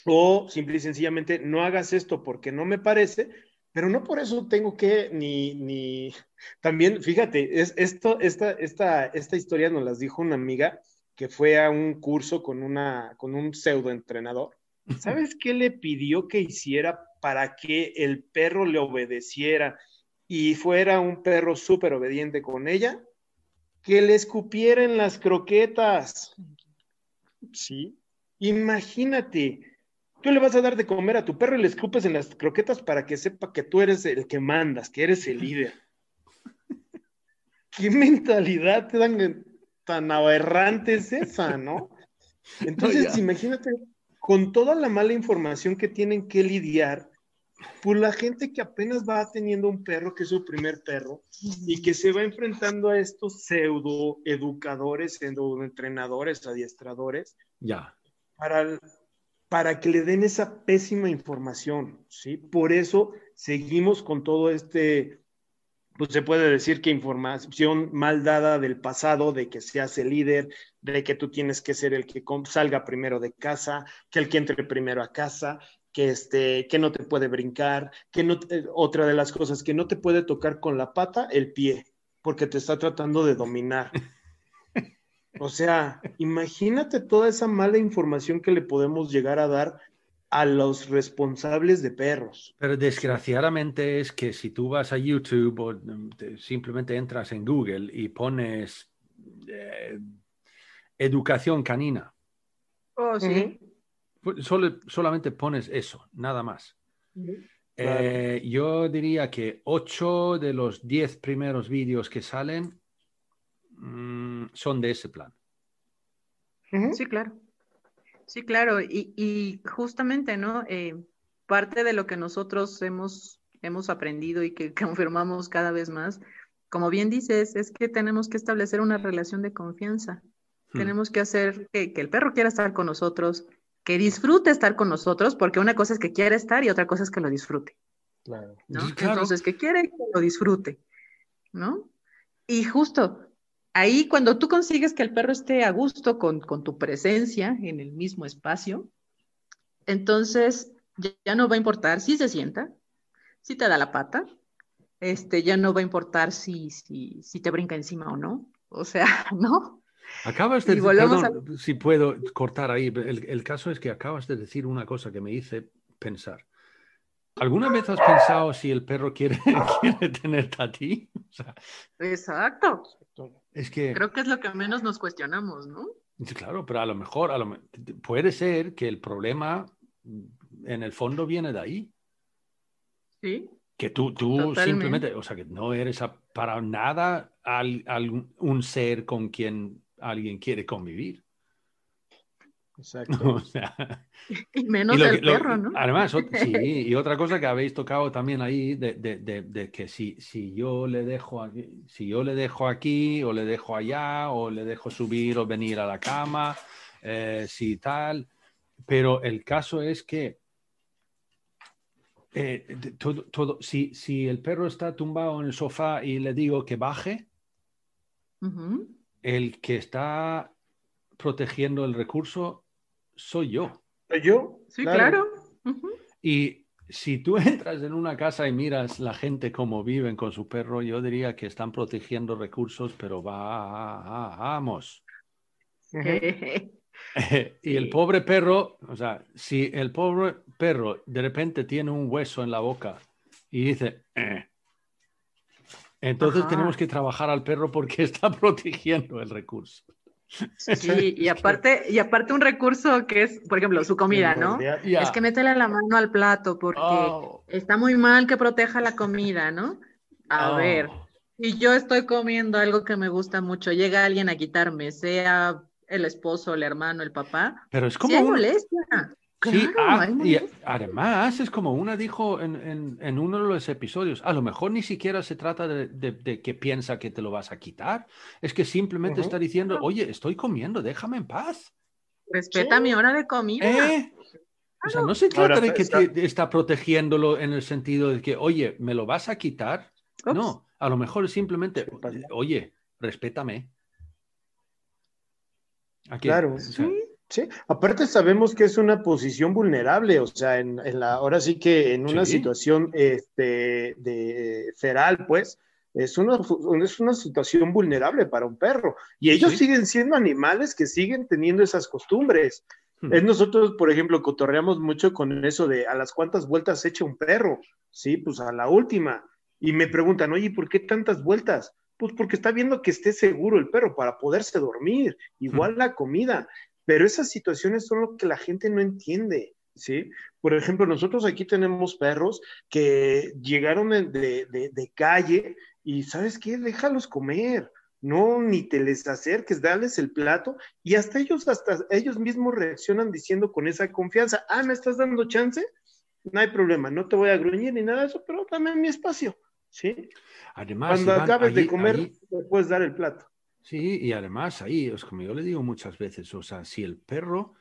O simple y sencillamente, no hagas esto porque no me parece, pero no por eso tengo que ni, ni, también, fíjate, es, esto, esta, esta, esta historia nos las dijo una amiga, que fue a un curso con, una, con un pseudo entrenador. ¿Sabes qué le pidió que hiciera para que el perro le obedeciera y fuera un perro súper obediente con ella? Que le escupiera en las croquetas. Sí. Imagínate, tú le vas a dar de comer a tu perro y le escupes en las croquetas para que sepa que tú eres el que mandas, que eres el líder. ¿Qué mentalidad te dan? tan aberrante es esa, ¿no? Entonces, no, imagínate, con toda la mala información que tienen que lidiar, por la gente que apenas va teniendo un perro, que es su primer perro, y que se va enfrentando a estos pseudo educadores, pseudo entrenadores, adiestradores, ya. Para, para que le den esa pésima información, ¿sí? Por eso seguimos con todo este pues se puede decir que información mal dada del pasado, de que seas el líder, de que tú tienes que ser el que salga primero de casa, que el que entre primero a casa, que, este, que no te puede brincar, que no, otra de las cosas, que no te puede tocar con la pata el pie, porque te está tratando de dominar. O sea, imagínate toda esa mala información que le podemos llegar a dar a los responsables de perros. Pero desgraciadamente es que si tú vas a YouTube o mm, te- simplemente entras en Google y pones eh, educación canina, Oh, sí. pu- solo- solamente pones eso, nada más. Eh, yo diría que 8 de los 10 primeros vídeos que salen mm, son de ese plan. Sí, claro. Sí, claro. Y, y justamente, ¿no? Eh, parte de lo que nosotros hemos, hemos aprendido y que confirmamos cada vez más, como bien dices, es que tenemos que establecer una relación de confianza. Hmm. Tenemos que hacer que, que el perro quiera estar con nosotros, que disfrute estar con nosotros, porque una cosa es que quiera estar y otra cosa es que lo disfrute. Claro. ¿no? Claro. Entonces, que quiere que lo disfrute, ¿no? Y justo ahí, cuando tú consigues que el perro esté a gusto con, con tu presencia en el mismo espacio, entonces ya, ya no va a importar si se sienta, si te da la pata, este, ya no va a importar si, si, si te brinca encima o no. O sea, ¿no? Acabas de perdón, si puedo cortar ahí. El, el caso es que acabas de decir una cosa que me hice pensar. ¿Alguna vez has pensado si el perro quiere, quiere tenerte a ti? O sea, Exacto. Es que, Creo que es lo que menos nos cuestionamos, ¿no? claro, pero a lo mejor a lo puede ser que el problema en el fondo viene de ahí. Sí. Que tú, tú Totalmente. simplemente, o sea, que no eres a- para nada al- al- un ser con quien alguien quiere convivir. Exacto. O sea, Y menos Y lo el que- lo- perro, ¿no? Además, sí, y otra cosa que habéis tocado también ahí, de, de- de- de que si, si yo le dejo aquí, si yo le dejo aquí, o le dejo allá, o le dejo subir o venir a la cama, eh, si tal. Pero el caso es que eh, todo, todo- si, si el perro está tumbado en el sofá y le digo que baje, el que está protegiendo el recurso soy yo. Yo, Sí, claro. Y si tú entras en una casa y miras la gente cómo viven con su perro, yo diría que están protegiendo recursos, pero va- vamos. Y el pobre perro, o sea, si el pobre perro de repente tiene un hueso en la boca y dice, "Eh", entonces Ajá. tenemos que trabajar al perro porque está protegiendo el recurso. Sí, y aparte, y aparte un recurso que es, por ejemplo, su comida, ¿no? Es que métele la mano al plato porque Oh, está muy mal que proteja la comida, ¿no? A oh. ver, si yo estoy comiendo algo que me gusta mucho, llega alguien a quitarme, sea el esposo, el hermano, el papá, Pero es como un- molestia. Sí, Claro, ah, hay y además es como una dijo en, en- en uno de los episodios, a lo mejor ni siquiera se trata de, de- de que piensa que te lo vas a quitar, es que simplemente está diciendo, oye, estoy comiendo, déjame en paz. Respeta Sí. mi hora de comida. ¿Eh? O sea, no se trata Ahora, de que está- te- está protegiéndolo en el sentido de que, oye, ¿me lo vas a quitar? Ups. No, a lo mejor es simplemente, Sí, oye, respétame. Claro. O sea, Sí, aparte sabemos que es una posición vulnerable, o sea, en, en la, ahora sí que en una Sí. situación este, de feral, pues, es una, es una situación vulnerable para un perro. Y ellos Sí. siguen siendo animales que siguen teniendo esas costumbres. Hmm. Nosotros, por ejemplo, cotorreamos mucho con eso de a las cuántas vueltas echa un perro. Sí, pues a la última. Y me preguntan, oye, ¿por qué tantas vueltas? Pues porque está viendo que esté seguro el perro para poderse dormir. Igual la comida. Pero esas situaciones son lo que la gente no entiende. ¿Sí? Por ejemplo, nosotros aquí tenemos perros que llegaron de, de- de- de calle y, ¿sabes qué? Déjalos comer. No, ni te les acerques, dales el plato y hasta ellos, hasta ellos mismos reaccionan diciendo con esa confianza, ah, ¿me estás dando chance? No hay problema, no te voy a gruñir ni nada de eso, pero dame mi espacio, ¿sí? Además, Cuando Iván, acabes de comer, te puedes dar el plato. Sí, y además ahí, es como yo le digo muchas veces, o sea, si el perro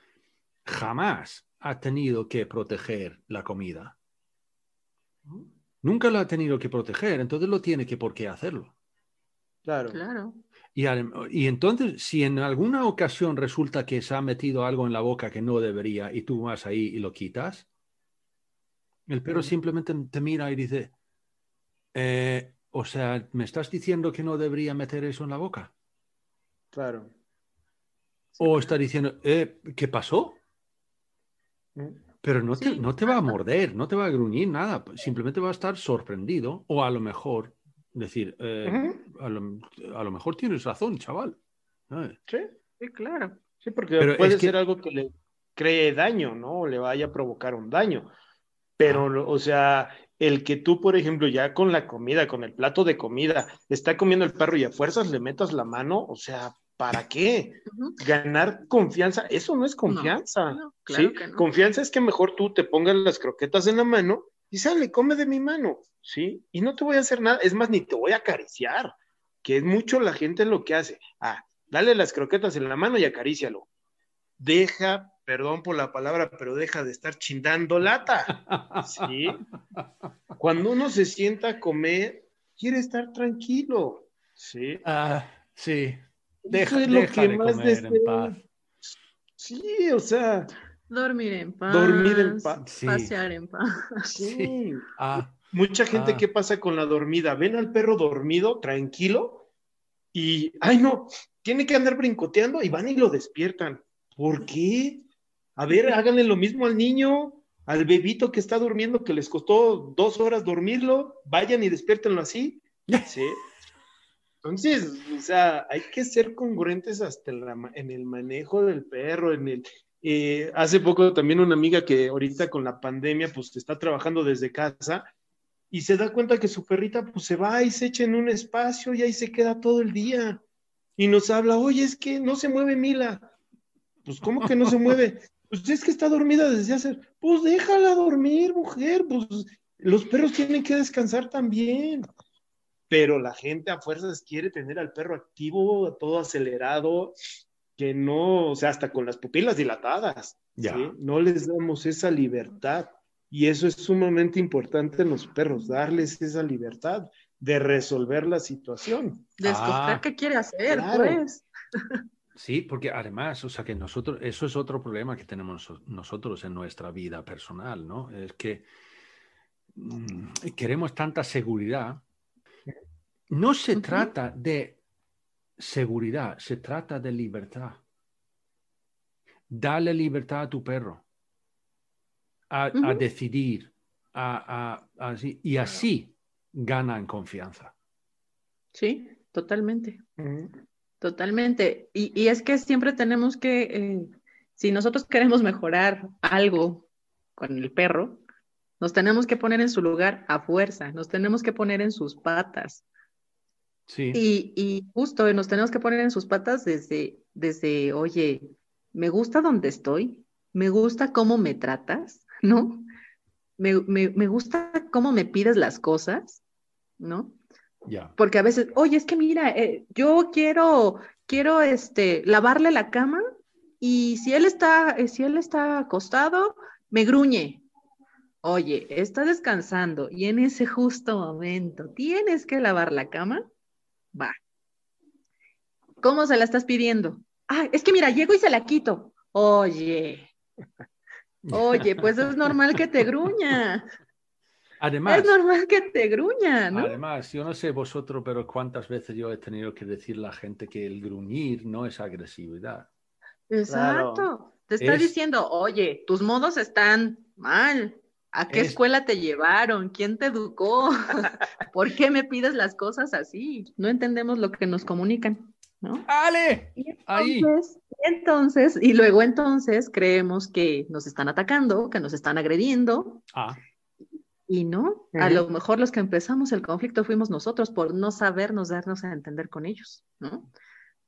jamás ha tenido que proteger la comida, nunca lo ha tenido que proteger, entonces lo tiene que por qué hacerlo. Claro. Claro. Y, y entonces, si en alguna ocasión resulta que se ha metido algo en la boca que no debería y tú vas ahí y lo quitas, El perro simplemente te mira y dice, eh, o sea, ¿me estás diciendo que no debería meter eso en la boca? Claro. O está diciendo, eh, ¿qué pasó? Mm. Pero no te, Sí. no te va a morder, no te va a gruñir nada, simplemente va a estar sorprendido o a lo mejor decir, eh, a, lo, a lo mejor tienes razón, chaval. Sí, Sí, claro. sí, porque Pero puede es que- ser algo que le cree daño, ¿no? O le vaya a provocar un daño. Pero, o sea, el que tú, por ejemplo, ya con la comida, con el plato de comida, está comiendo el perro y a fuerzas le metas la mano, o sea, ¿para qué? Ganar confianza, eso no es confianza. no, claro ¿sí? que no. Confianza es que mejor tú te pongas las croquetas en la mano y sale, come de mi mano, ¿sí? Y no te voy a hacer nada, es más, ni te voy a acariciar, que es mucho la gente lo que hace. Ah, dale las croquetas en la mano y acarícialo. Deja, perdón por la palabra, pero deja de estar chindando lata, ¿sí? Cuando uno se sienta a comer, quiere estar tranquilo, ¿sí? Ah, sí, deja, es lo deja que de más comer en paz. Sí, o sea, Dormir en paz. Dormir en paz. Sí. Pasear en paz. sí. Ah, Mucha gente, Ah. ¿qué pasa con la dormida? Ven al perro dormido, tranquilo, y, ay no, tiene que andar brincoteando y van y lo despiertan. ¿Por qué? A ver, háganle lo mismo al niño, al bebito que está durmiendo, que les costó dos horas dormirlo, vayan y despiértenlo así. ¿Sí? Entonces, o sea, hay que ser congruentes hasta en, la ma- en el manejo del perro, en el... eh, hace poco también una amiga que ahorita con la pandemia pues está trabajando desde casa y se da cuenta que su perrita pues se va y se echa en un espacio y ahí se queda todo el día y nos habla, oye, es que no se mueve Mila. Pues, ¿cómo que no se mueve? Pues es que está dormida desde hace... Pues déjala dormir, mujer, pues los perros tienen que descansar también pero la gente a fuerzas quiere tener al perro activo, todo acelerado, que no, o sea, hasta con las pupilas dilatadas, Ya. ¿sí? no les damos esa libertad. Y eso es sumamente importante en los perros, darles esa libertad de resolver la situación. De escoger Ah, qué quiere hacer, claro. pues. Sí, porque además, o sea, que nosotros, eso es otro problema que tenemos noso- nosotros en nuestra vida personal, ¿no? Es que mm, queremos tanta seguridad. No se trata de seguridad, se trata de libertad. Dale libertad a tu perro a, decidir, a, a- así- y así ganan confianza. Sí, totalmente. Totalmente. Y, y es que siempre tenemos que, eh, si nosotros queremos mejorar algo con el perro, nos tenemos que poner en su lugar a fuerza, nos tenemos que poner en sus patas. Sí, Y, y justo nos tenemos que poner en sus patas desde, desde, oye, me gusta donde estoy, me gusta cómo me tratas, ¿no? Me, me, me gusta cómo me pides las cosas, ¿no? ya. Porque a veces, oye, es que mira, eh, yo quiero, quiero este, lavarle la cama y si él está, eh, si él está acostado, me gruñe. Oye, está descansando y en ese justo momento tienes que lavar la cama, va. ¿Cómo se la estás pidiendo? Ah, es que mira, llego y se la quito. Oye, oye, pues es normal que te gruña. Además, Es normal que te gruña, ¿no? Además, yo no sé vosotros, pero cuántas veces yo he tenido que decirle a la gente que el gruñir no es agresividad. Exacto. Te está Es- diciendo, oye, tus modos están mal. ¿A qué Es- escuela te llevaron? ¿Quién te educó? ¿Por qué me pides las cosas así? No entendemos lo que nos comunican, ¿no? ¡Ale! Y Ahí. entonces, entonces, y luego entonces creemos que nos están atacando, que nos están agrediendo, Ah, y no, a lo mejor los que empezamos el conflicto fuimos nosotros por no sabernos darnos a entender con ellos, ¿no?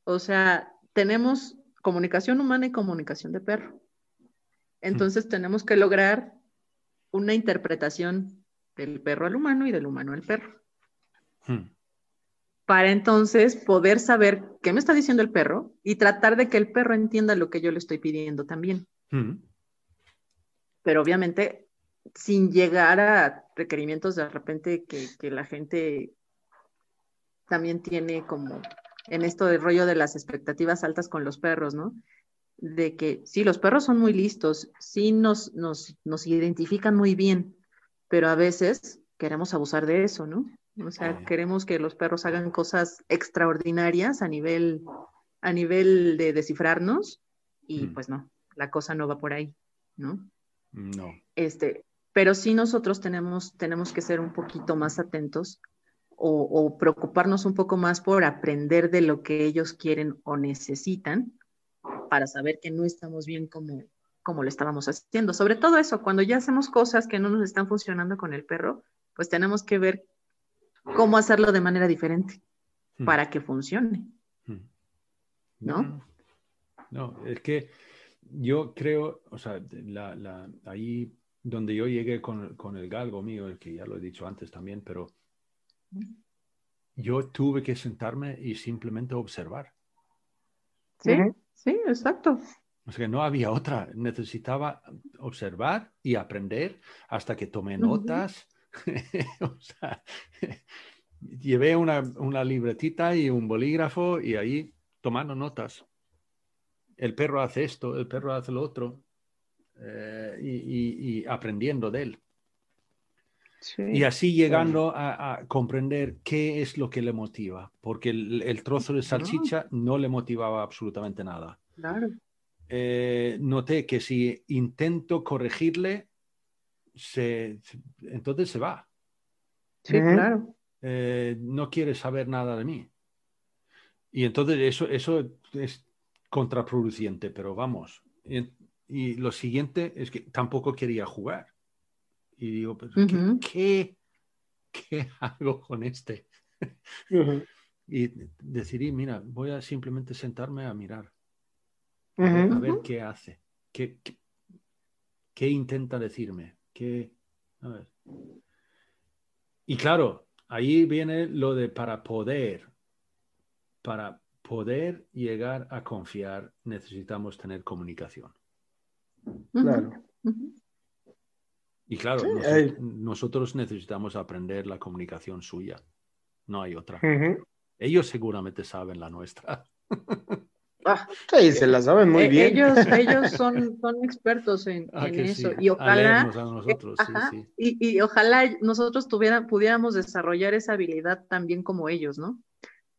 O sea, tenemos comunicación humana y comunicación de perro. Entonces tenemos que lograr una interpretación del perro al humano y del humano al perro, hmm, para entonces poder saber qué me está diciendo el perro y tratar de que el perro entienda lo que yo le estoy pidiendo también. hmm. pero obviamente sin llegar a requerimientos de repente que, que la gente también tiene como en esto del rollo de las expectativas altas con los perros, ¿no? De que sí, los perros son muy listos, sí nos, nos, nos identifican muy bien, pero a veces queremos abusar de eso, ¿no? O sea, queremos que los perros hagan cosas extraordinarias a nivel, a nivel de descifrarnos y Mm. pues no, la cosa no va por ahí, ¿no? No. Este, pero sí nosotros tenemos, tenemos que ser un poquito más atentos o, o preocuparnos un poco más por aprender de lo que ellos quieren o necesitan para saber que no estamos bien como, como lo estábamos haciendo. Sobre todo eso, cuando ya hacemos cosas que no nos están funcionando con el perro, pues tenemos que ver cómo hacerlo de manera diferente Mm. para que funcione. Mm. ¿No? No, es que yo creo, o sea, la, la- ahí donde yo llegué con, con el galgo mío, el que ya lo he dicho antes también, pero yo tuve que sentarme y simplemente observar. Sí. Sí, exacto. O sea, que no había otra. Necesitaba observar y aprender hasta que tomé notas. o sea, llevé una, una libretita y un bolígrafo y ahí tomando notas. El perro hace esto, el perro hace lo otro. eh, y, y- y aprendiendo de él. Sí. Y así llegando a, a comprender qué es lo que le motiva, porque el, el trozo de salchicha no le motivaba absolutamente nada. Claro. Eh, noté que si intento corregirle, se, entonces se va. Sí, claro. Eh, no quiere saber nada de mí. Y entonces eso, eso es contraproducente, pero vamos. Y, y lo siguiente es que tampoco quería jugar. Y digo, pero ¿qué-. ¿qué, qué hago con este? Y decidí, mira, voy a simplemente sentarme a mirar, a ver qué hace, qué, qué, qué intenta decirme, qué... a ver. Y claro, ahí viene lo de para poder, para poder llegar a confiar necesitamos tener comunicación. Claro. Y claro, Sí, eh. nosotros necesitamos aprender la comunicación suya, no hay otra. Ellos seguramente saben la nuestra. Ah, sí, se la saben muy Eh, bien. Ellos, ellos son, son expertos en, Ah, eso. sí, Y ojalá, a nosotros, sí, ajá, sí. Y, y ojalá nosotros tuviera, pudiéramos desarrollar esa habilidad también como ellos, ¿no?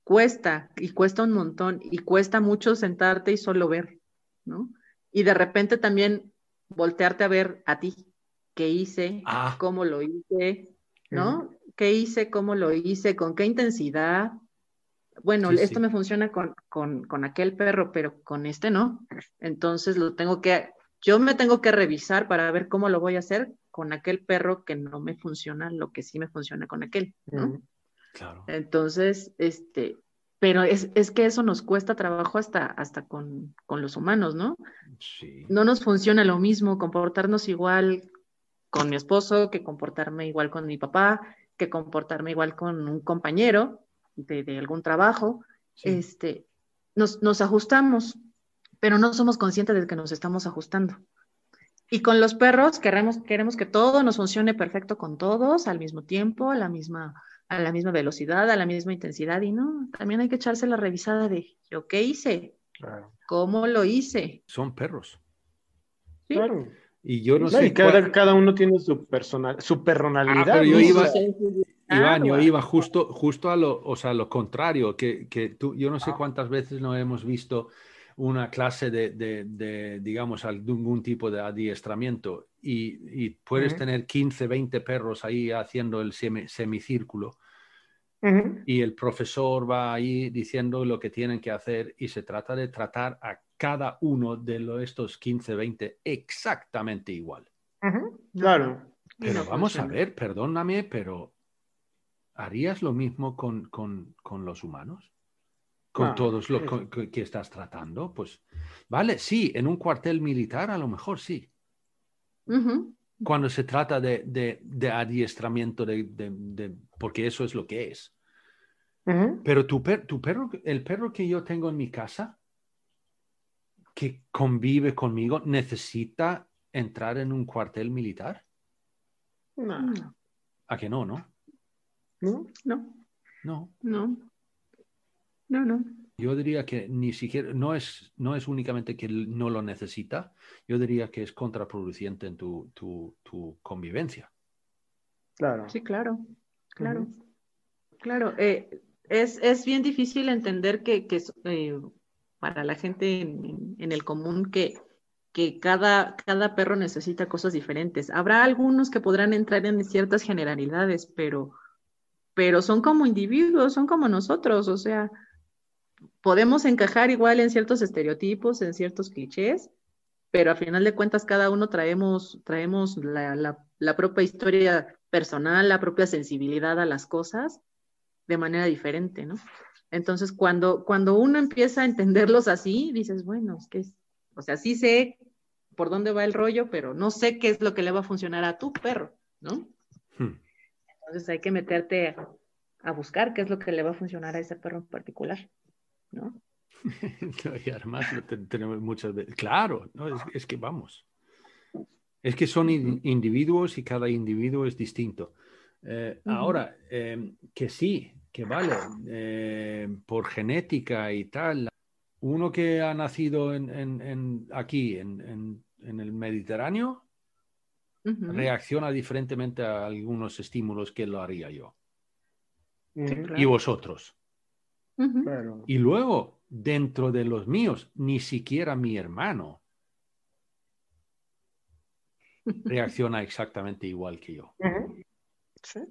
Cuesta, y cuesta un montón, y cuesta mucho sentarte y solo ver, ¿no? Y de repente también voltearte a ver a ti, qué hice, Ah. cómo lo hice, ¿no? ¿Qué hice, cómo lo hice, con qué intensidad? Bueno, Sí, esto sí. me funciona con, con, con aquel perro, pero con este no. Entonces lo tengo que, yo me tengo que revisar para ver cómo lo voy a hacer con aquel perro que no me funciona, lo que sí me funciona con aquel, ¿no? Claro. Entonces, este, pero es, es que eso nos cuesta trabajo hasta, hasta con, con los humanos, ¿no? Sí. No nos funciona lo mismo comportarnos igual con mi esposo que comportarme igual con mi papá, que comportarme igual con un compañero de, de algún trabajo. sí. Este, nos, nos ajustamos, pero no somos conscientes de que nos estamos ajustando. Y con los perros queremos, queremos que todo nos funcione perfecto con todos al mismo tiempo, a la misma, a la misma velocidad, a la misma intensidad. Y no, también hay que echarse la revisada de yo qué hice, Claro. cómo lo hice. Son perros. ¿sí? Claro. Y yo no No, sé y cada, cuál- cada uno tiene su personal, su personalidad. Ah, pero yo iba- Iván, yo Ah, iba justo, justo a lo, o sea, lo contrario, que, que tú, yo no sé Ah. cuántas veces no hemos visto una clase de, de, de, digamos, algún tipo de adiestramiento y, y puedes Ujú. tener 15, 20 perros ahí haciendo el semi- semicírculo ujú. y el profesor va ahí diciendo lo que tienen que hacer y se trata de tratar a cada uno de estos 15, 20 exactamente igual. Claro. Pero no vamos a ver, perdóname, pero ¿harías lo mismo con, con- con los humanos? ¿Con Ah, todos los que, que estás tratando? Pues, vale, sí, en un cuartel militar a lo mejor sí. Cuando se trata de, de- de adiestramiento, de, de- de- porque eso es lo que es. Pero tu, per- tu perro, el perro que yo tengo en mi casa, que convive conmigo, necesita entrar en un cuartel militar. No, ¿A que no, no? no. no, No. no, no, no. Yo diría que ni siquiera, no es, no es únicamente que él no lo necesita, yo diría que es contraproducente en tu, tu, tu convivencia. Claro. Sí, claro, claro, claro. Eh, es, es, bien difícil entender que, que eh, para la gente en, el común que, cada, perro necesita cosas diferentes. Habrá algunos que podrán entrar en ciertas generalidades, pero, son como individuos, son como nosotros, o sea, podemos encajar igual en ciertos estereotipos, en ciertos clichés, pero a final de cuentas cada uno traemos, la propia historia personal, la propia sensibilidad a las cosas de manera diferente, ¿no? Entonces, cuando, cuando uno empieza a entenderlos así, dices, bueno, es que, o sea, sí sé por dónde va el rollo, pero no sé qué es lo que le va a funcionar a tu perro, ¿no? Hmm. Entonces hay que meterte a, a, buscar qué es lo que le va a funcionar a ese perro en particular, ¿no? y además tenemos muchas veces, claro, ¿no? es, es, que vamos, es que son in, individuos y cada individuo es distinto. Eh, uh -huh. Ahora, eh, que sí, que vale, eh, por genética y tal, uno que ha nacido en, en, en aquí, en, en, el Mediterráneo, uh -huh. reacciona diferentemente a algunos estímulos que lo haría yo. Uh -huh. Y vosotros. Y luego, dentro de los míos, ni siquiera mi hermano reacciona exactamente igual que yo. Sí.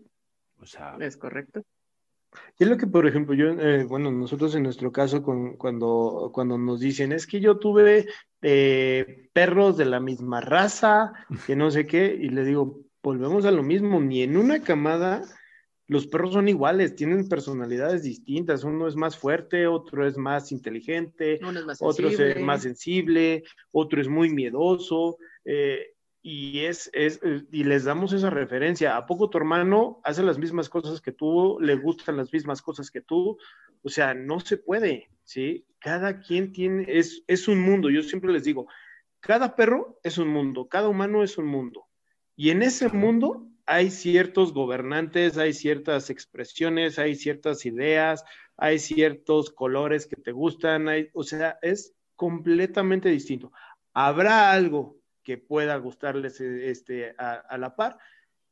O sea, es correcto. Y es lo que, por ejemplo, yo, eh, bueno, nosotros en nuestro caso, con, cuando, cuando nos dicen, es que yo tuve eh, perros de la misma raza, que no sé qué, y le digo, volvemos a lo mismo, ni en una camada los perros son iguales, tienen personalidades distintas, uno es más fuerte, otro es más inteligente, uno es más otro es más sensible, otro es muy miedoso. Eh, y es, es, y les damos esa referencia. ¿A poco tu hermano hace las mismas cosas que tú, le gustan las mismas cosas que tú? O sea, no se puede, ¿sí? Cada quien tiene, es, es un mundo. Yo siempre les digo, cada perro es un mundo, cada humano es un mundo. Y en ese mundo hay ciertos gobernantes, hay ciertas expresiones, hay ciertas ideas, hay ciertos colores que te gustan, hay, o sea, es completamente distinto. Habrá algo que pueda gustarles este, a, a, la par,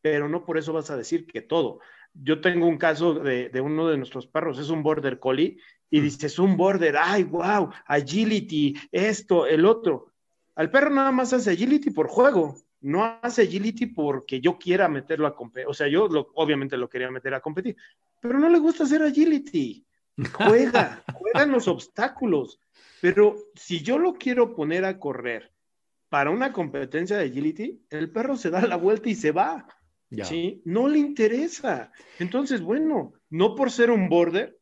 pero no por eso vas a decir que todo. Yo tengo un caso de, de uno de nuestros perros, es un border collie, y dices, un border, ay, wow, agility, esto, el otro. Al perro nada más hace agility por juego, no hace agility porque yo quiera meterlo a competir. O sea, yo lo, obviamente lo quería meter a competir, pero no le gusta hacer agility. Juega, juega en los obstáculos. Pero si yo lo quiero poner a correr para una competencia de agility, el perro se da la vuelta y se va. Ya. ¿sí? No le interesa. Entonces, bueno, no por ser un border,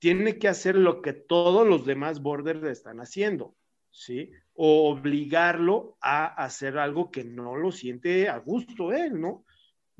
tiene que hacer lo que todos los demás borders están haciendo, ¿sí? O obligarlo a hacer algo que no lo siente a gusto él, ¿no?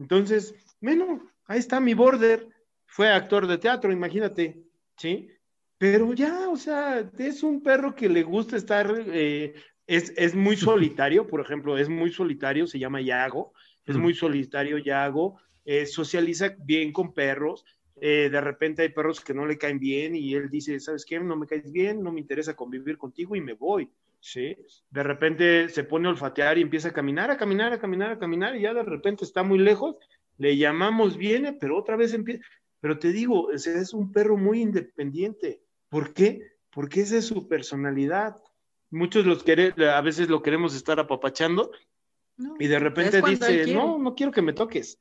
Entonces, bueno, ahí está mi border, fue actor de teatro, imagínate, ¿sí? Pero ya, o sea, es un perro que le gusta estar eh, es, es, muy solitario, por ejemplo, es muy solitario, se llama Yago, es muy solitario Yago, eh, socializa bien con perros, eh, de repente hay perros que no le caen bien y él dice, ¿sabes qué? No me caes bien, no me interesa convivir contigo y me voy, ¿sí? De repente se pone a olfatear y empieza a caminar, a caminar, a caminar, a caminar y ya de repente está muy lejos, le llamamos, viene, pero otra vez empieza, pero te digo, ese es un perro muy independiente, ¿por qué? Porque esa es su personalidad, muchos los quere, a veces lo queremos estar apapachando no, y de repente dice, no, no quiero que me toques.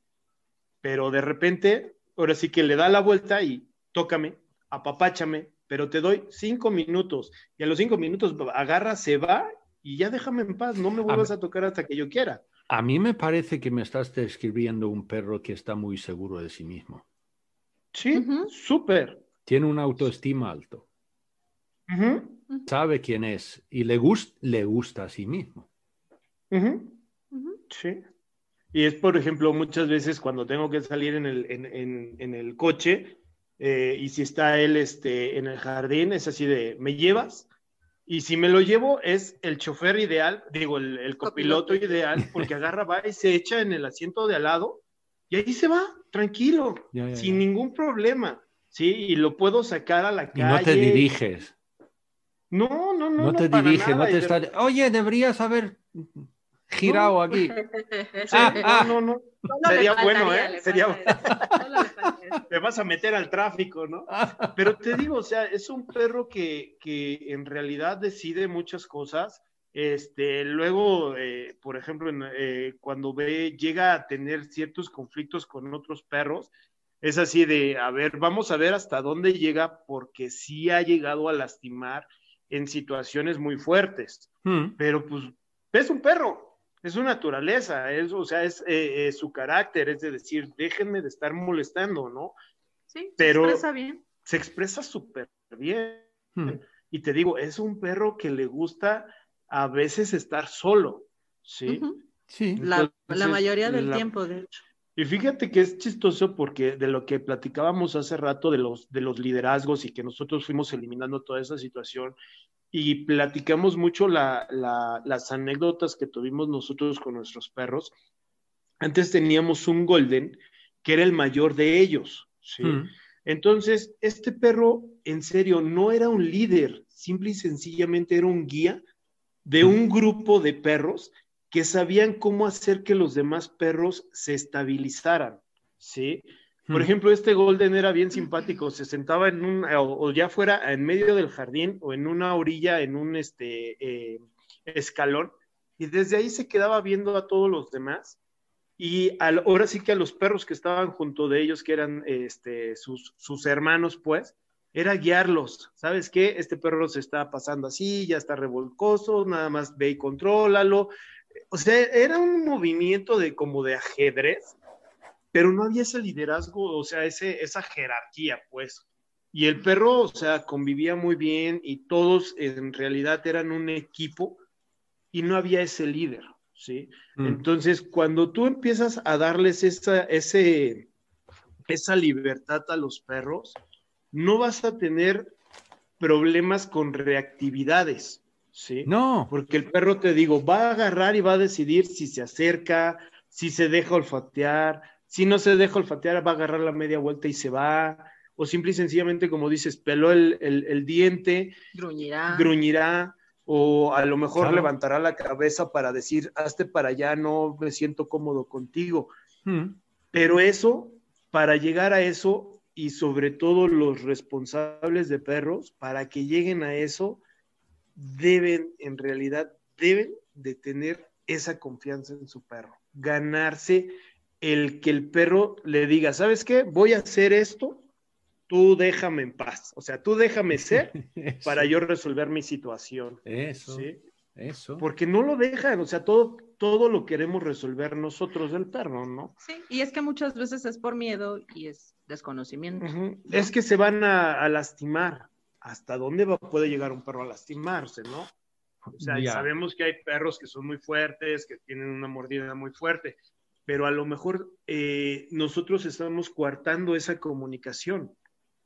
Pero de repente, ahora sí que le da la vuelta y tócame, apapáchame, pero te doy cinco minutos. Y a los cinco minutos agarra, se va y ya déjame en paz, no me vuelvas a, a tocar hasta que yo quiera. A mí me parece que me estás describiendo un perro que está muy seguro de sí mismo. Sí, uh -huh. súper. Tiene una autoestima alto. Uh -huh sabe quién es y le, gust le gusta a sí mismo. Uh -huh. Uh -huh. Sí. Y es, por ejemplo, muchas veces cuando tengo que salir en el, en, en, en el coche eh, y si está él este, en el jardín, es así de, ¿me llevas? Y si me lo llevo, es el chofer ideal, digo, el, el copiloto, copiloto ideal, porque agarra, va y se echa en el asiento de al lado y ahí se va, tranquilo, ya, ya, sin ya. ningún problema. Sí, y lo puedo sacar a la calle. Y no te diriges. No, no, no. No te no dirige, nada. no te está. Oye, deberías haber. girado aquí. Sí, no, no, no. Le Sería bueno, ¿eh? Sería faltaría. te vas a meter al tráfico, ¿no? Pero te digo, o sea, es un perro que, que en realidad decide muchas cosas. Este, luego, eh, por ejemplo, en, eh, cuando ve, llega a tener ciertos conflictos con otros perros, es así de, a ver, vamos a ver hasta dónde llega, porque sí ha llegado a lastimar en situaciones muy fuertes. Mm, Pero pues es un perro, es su naturaleza, es, o sea, es eh, eh, su carácter, es de decir, déjenme de estar molestando, ¿no? Sí, Pero- se expresa bien. se expresa súper bien. mm. Y te digo, es un perro que le gusta a veces estar solo, ¿sí? Sí. La, mayoría del la- tiempo, de hecho. Y fíjate que es chistoso porque de lo que platicábamos hace rato de los, de los liderazgos y que nosotros fuimos eliminando toda esa situación y platicamos mucho la- la- las anécdotas que tuvimos nosotros con nuestros perros. Antes teníamos un golden que era el mayor de ellos, ¿sí? Mm, Entonces, este perro, en serio, no era un líder, simple y sencillamente era un guía de un grupo de perros que sabían cómo hacer que los demás perros se estabilizaran, ¿sí? Por mm. ejemplo, este Golden era bien simpático, se sentaba en un, o, o ya fuera en medio del jardín o en una orilla, en un este, eh, escalón, y desde ahí se quedaba viendo a todos los demás. Y al- ahora sí que a los perros que estaban junto de ellos, que eran este, sus, sus hermanos, pues, era guiarlos. ¿Sabes qué? Este perro se está pasando así, ya está revolcoso, nada más ve y contrólalo. O sea, era un movimiento de como de ajedrez, pero no había ese liderazgo, o sea, ese, esa jerarquía, pues. Y el perro, o sea, convivía muy bien y todos en realidad eran un equipo y no había ese líder, ¿sí? Mm. Entonces, cuando tú empiezas a darles esa, ese, esa libertad a los perros, no vas a tener problemas con reactividades, ¿sí? No. Porque el perro, te digo, va a agarrar y va a decidir si se acerca, si se deja olfatear, si no se deja olfatear, va a agarrar la media vuelta y se va, o simple y sencillamente, como dices, peló el, el- el diente, Gruñirá. gruñirá, o a lo mejor Claro. levantará la cabeza para decir, hazte para allá, no me siento cómodo contigo. Mm, Pero eso, para llegar a eso, y sobre todo los responsables de perros, para que lleguen a eso, deben, en realidad, deben de tener esa confianza en su perro, ganarse el que el perro le diga, ¿sabes qué? Voy a hacer esto, tú déjame en paz, o sea, tú déjame ser para yo resolver mi situación, Eso. ¿sí? Eso. Porque no lo dejan, o sea, todo, todo lo queremos resolver nosotros del perro, ¿no? Sí, y es que muchas veces es por miedo y es desconocimiento. Es que se van a, a lastimar. ¿Hasta dónde va, puede llegar un perro a lastimarse, no? O sea, y Ya. sabemos que hay perros que son muy fuertes, que tienen una mordida muy fuerte, pero a lo mejor eh, nosotros estamos coartando esa comunicación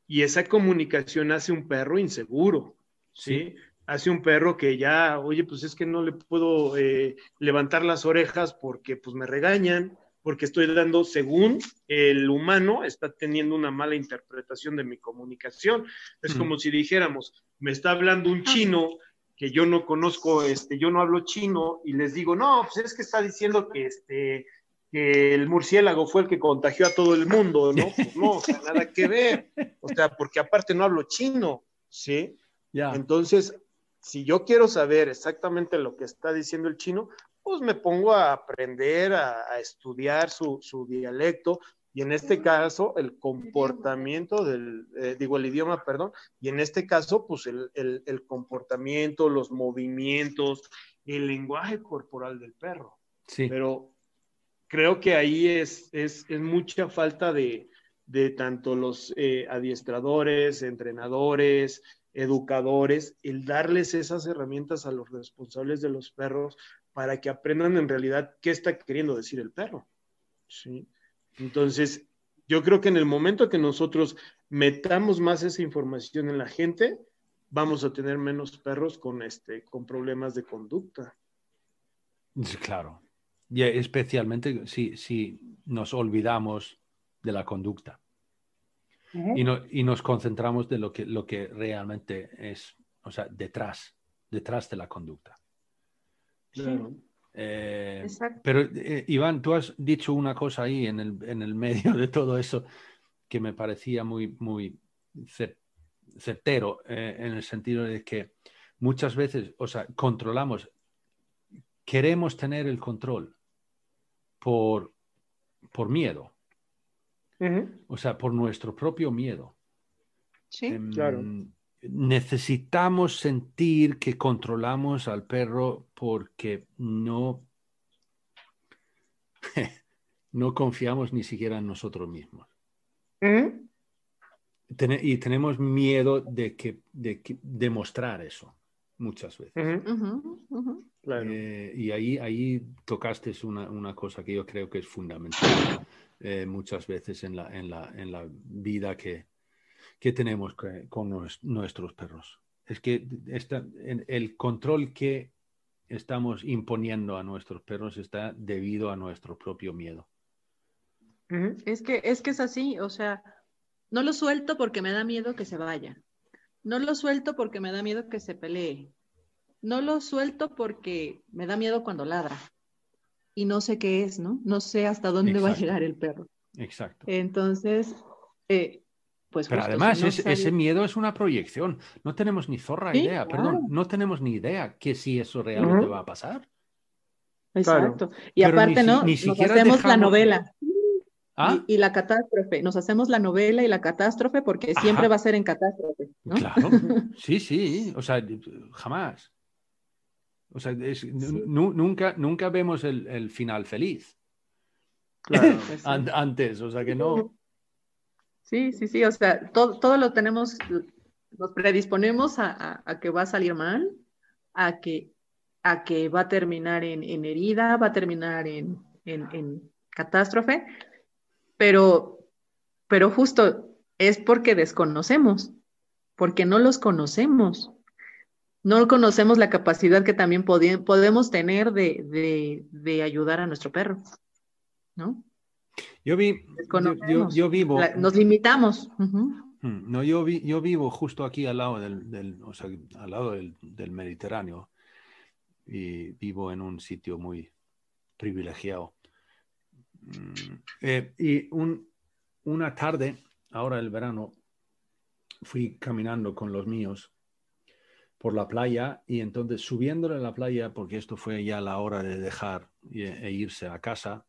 y esa comunicación hace un perro inseguro, ¿sí? Hace un perro que ya, oye, pues es que no le puedo eh, levantar las orejas porque pues me regañan, porque estoy dando, según el humano, está teniendo una mala interpretación de mi comunicación. Es Mm. como si dijéramos, me está hablando un chino que yo no conozco, este, yo no hablo chino, y les digo, no, pues es que está diciendo que este que el murciélago fue el que contagió a todo el mundo, ¿no? Pues no, o sea, nada que ver. O sea, porque aparte no hablo chino, ¿sí? Ya. Entonces, si yo quiero saber exactamente lo que está diciendo el chino, pues me pongo a aprender, a, a estudiar su, su dialecto y en este caso el comportamiento del, eh, digo el idioma, perdón, y en este caso pues el, el- el comportamiento, los movimientos, el lenguaje corporal del perro. Sí. Pero creo que ahí es, es, es mucha falta de, de tanto los eh, adiestradores, entrenadores, educadores, el darles esas herramientas a los responsables de los perros para que aprendan en realidad qué está queriendo decir el perro. ¿sí? Entonces, yo creo que en el momento que nosotros metamos más esa información en la gente, vamos a tener menos perros con, este, con problemas de conducta. Sí, Claro. Y especialmente si, si nos olvidamos de la conducta y, no- y nos concentramos de lo que, lo que realmente es, o sea, detrás, detrás de la conducta. Claro. Eh, Exacto. pero, eh, Iván, tú has dicho una cosa ahí en el, en el medio de todo eso que me parecía muy, muy cer- certero, eh, en el sentido de que muchas veces, o sea, controlamos, queremos tener el control por, por miedo, o sea, por nuestro propio miedo. Sí. Em, claro. Necesitamos sentir que controlamos al perro porque no, no confiamos ni siquiera en nosotros mismos. Tene- y tenemos miedo de, que, de que- demostrar eso muchas veces. Claro. Eh, y ahí, ahí tocaste una, una cosa que yo creo que es fundamental eh, muchas veces en la, en la, en la vida que, que tenemos que- con nues- nuestros perros. Es que esta- el control que estamos imponiendo a nuestros perros está debido a nuestro propio miedo. Es que, es que es así, o sea, no lo suelto porque me da miedo que se vaya. No lo suelto porque me da miedo que se pelee. No lo suelto porque me da miedo cuando ladra. Y no sé qué es, ¿no? No sé hasta dónde va a Exacto. llegar el perro. Exacto. Entonces, eh, pues Pero justo, además, si no es- sale- ese miedo es una proyección. No tenemos ni zorra Sí, idea, claro. perdón, no tenemos ni idea que si eso realmente va a pasar. Exacto. Y Pero aparte, ¿no? ni Nos hacemos la novela ¿Ah? y, y la catástrofe. Nos hacemos la novela y la catástrofe porque siempre va a ser en catástrofe, ¿no? Claro, sí, sí, o sea, jamás. O sea, es- nunca, nunca vemos el, el final feliz Claro. Pues sí. an- antes, o sea que no. Sí, sí, sí, o sea, todo, todo lo tenemos, nos predisponemos a, a- que va a salir mal, a que, a que va a terminar en, en herida, va a terminar en, en- en catástrofe, pero, pero justo es porque desconocemos, porque no los conocemos. No conocemos la capacidad que también podemos tener de, de- de ayudar a nuestro perro, ¿no? Yo vi, yo, yo- yo vivo, La- nos limitamos. Ujú. Mm, no, yo, vi- yo vivo justo aquí al lado del, del- o sea, al lado del, del Mediterráneo y vivo en un sitio muy privilegiado. Mm, eh, y un- una tarde, ahora el verano, fui caminando con los míos por la playa y entonces subiéndole a la playa, porque esto fue ya la hora de dejar y- e irse a casa,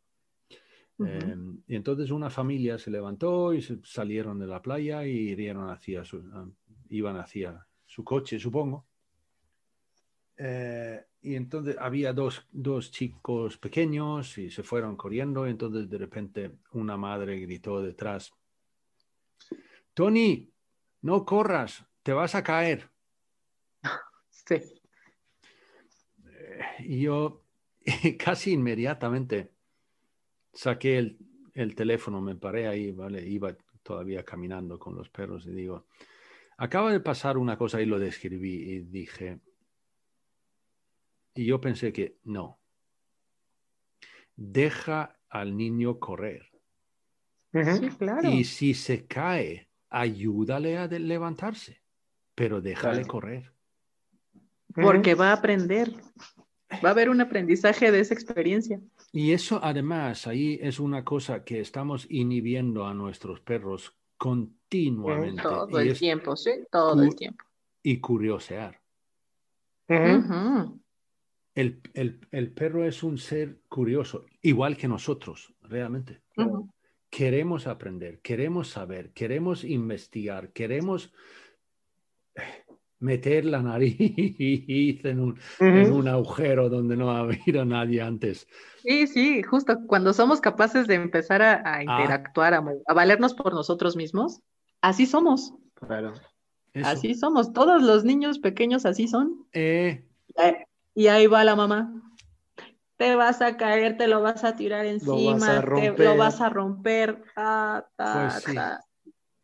Eh, y entonces una familia se levantó y se salieron de la playa y irían hacia su, ah, iban hacia su coche, supongo. Eh, y entonces había dos, dos chicos pequeños y se fueron corriendo. Y entonces de repente una madre gritó detrás, Tony, no corras, te vas a caer. Sí. Y yo casi inmediatamente saqué el, el teléfono, me paré ahí, ¿vale? Iba todavía caminando con los perros y digo, acaba de pasar una cosa y lo describí y dije, y yo pensé que no, deja al niño correr. Sí, claro. y si se cae, ayúdale a levantarse, pero déjale Claro. correr. Porque va a aprender. Va a haber un aprendizaje de esa experiencia. Y eso además ahí es una cosa que estamos inhibiendo a nuestros perros continuamente Todo y, el es- tiempo, sí, todo el tiempo. y curiosear. El, el- el perro es un ser curioso, igual que nosotros, realmente. Queremos aprender, queremos saber, queremos investigar, queremos meter la nariz en un, en Ujú. un agujero donde no ha habido nadie antes. Sí, sí, justo cuando somos capaces de empezar a, a interactuar, a, a valernos por nosotros mismos, así somos, Claro. Eso. así somos. Todos los niños pequeños así son. Eh, Eh, Y ahí va la mamá. Te vas a caer, te lo vas a tirar encima, vas a te- romper. lo vas a romper. ta, Pues sí. ta.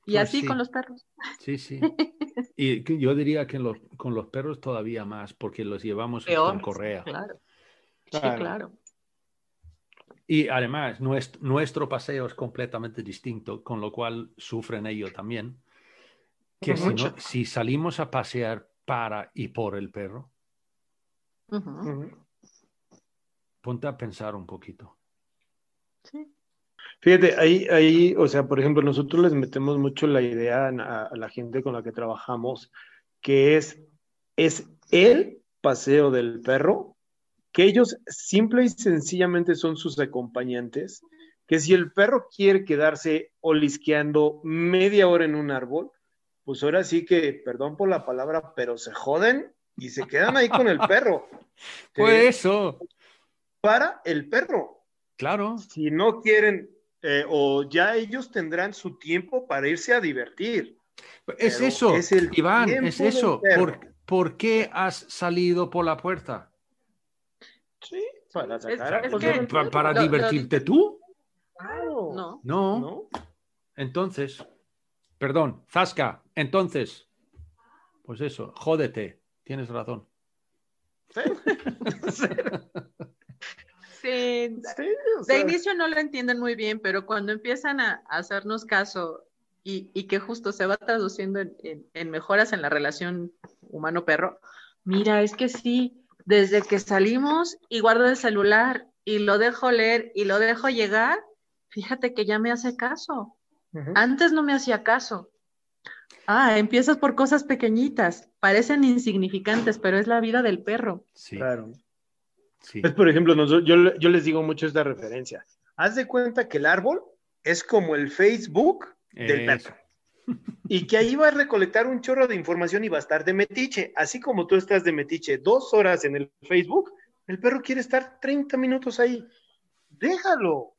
Y Pues así sí. con los perros. Sí, sí. Y yo diría que los- con los perros todavía más, porque los llevamos Peor. con correa. Claro. Sí, Claro. claro. Y además, nuestro, nuestro paseo es completamente distinto, con lo cual sufren ellos también. Que si, no- Mucho. si salimos a pasear para y por el perro, ponte a pensar un poquito. Fíjate, ahí, ahí, o sea, por ejemplo, nosotros les metemos mucho la idea a, a la gente con la que trabajamos, que es, es el paseo del perro, que ellos simple y sencillamente son sus acompañantes, que si el perro quiere quedarse olisqueando media hora en un árbol, pues ahora sí que, perdón por la palabra, pero se joden y se quedan ahí con el perro. Pues eso, Para el perro. claro. Si no quieren, eh, o ya ellos tendrán su tiempo para irse a divertir. Es Pero eso, es el Iván, es eso. ¿Por, por qué has salido por la puerta? Sí, para sacar a es cosas que- del ¿Pa- perro. ¿Para lo- divertirte tú? Claro. No. No. ¿No? Entonces, perdón, Zasca, entonces, pues eso, jódete, tienes razón. Sí, Sí, o sea, de inicio no lo entienden muy bien, pero cuando empiezan a, a hacernos caso y, y que justo se va traduciendo en, en- en mejoras en la relación humano-perro, mira, es que sí, desde que salimos y guardo el celular y lo dejo leer y lo dejo llegar, fíjate que ya me hace caso. Antes no me hacía caso. Ah, empiezas por cosas pequeñitas, parecen insignificantes, pero es la vida del perro. Sí, Claro. Sí. Es, por ejemplo, yo, yo les digo mucho esta referencia. Haz de cuenta que el árbol es como el Facebook del perro. Y que ahí va a recolectar un chorro de información y va a estar de metiche. Así como tú estás de metiche dos horas en el Facebook, el perro quiere estar 30 minutos ahí. Déjalo.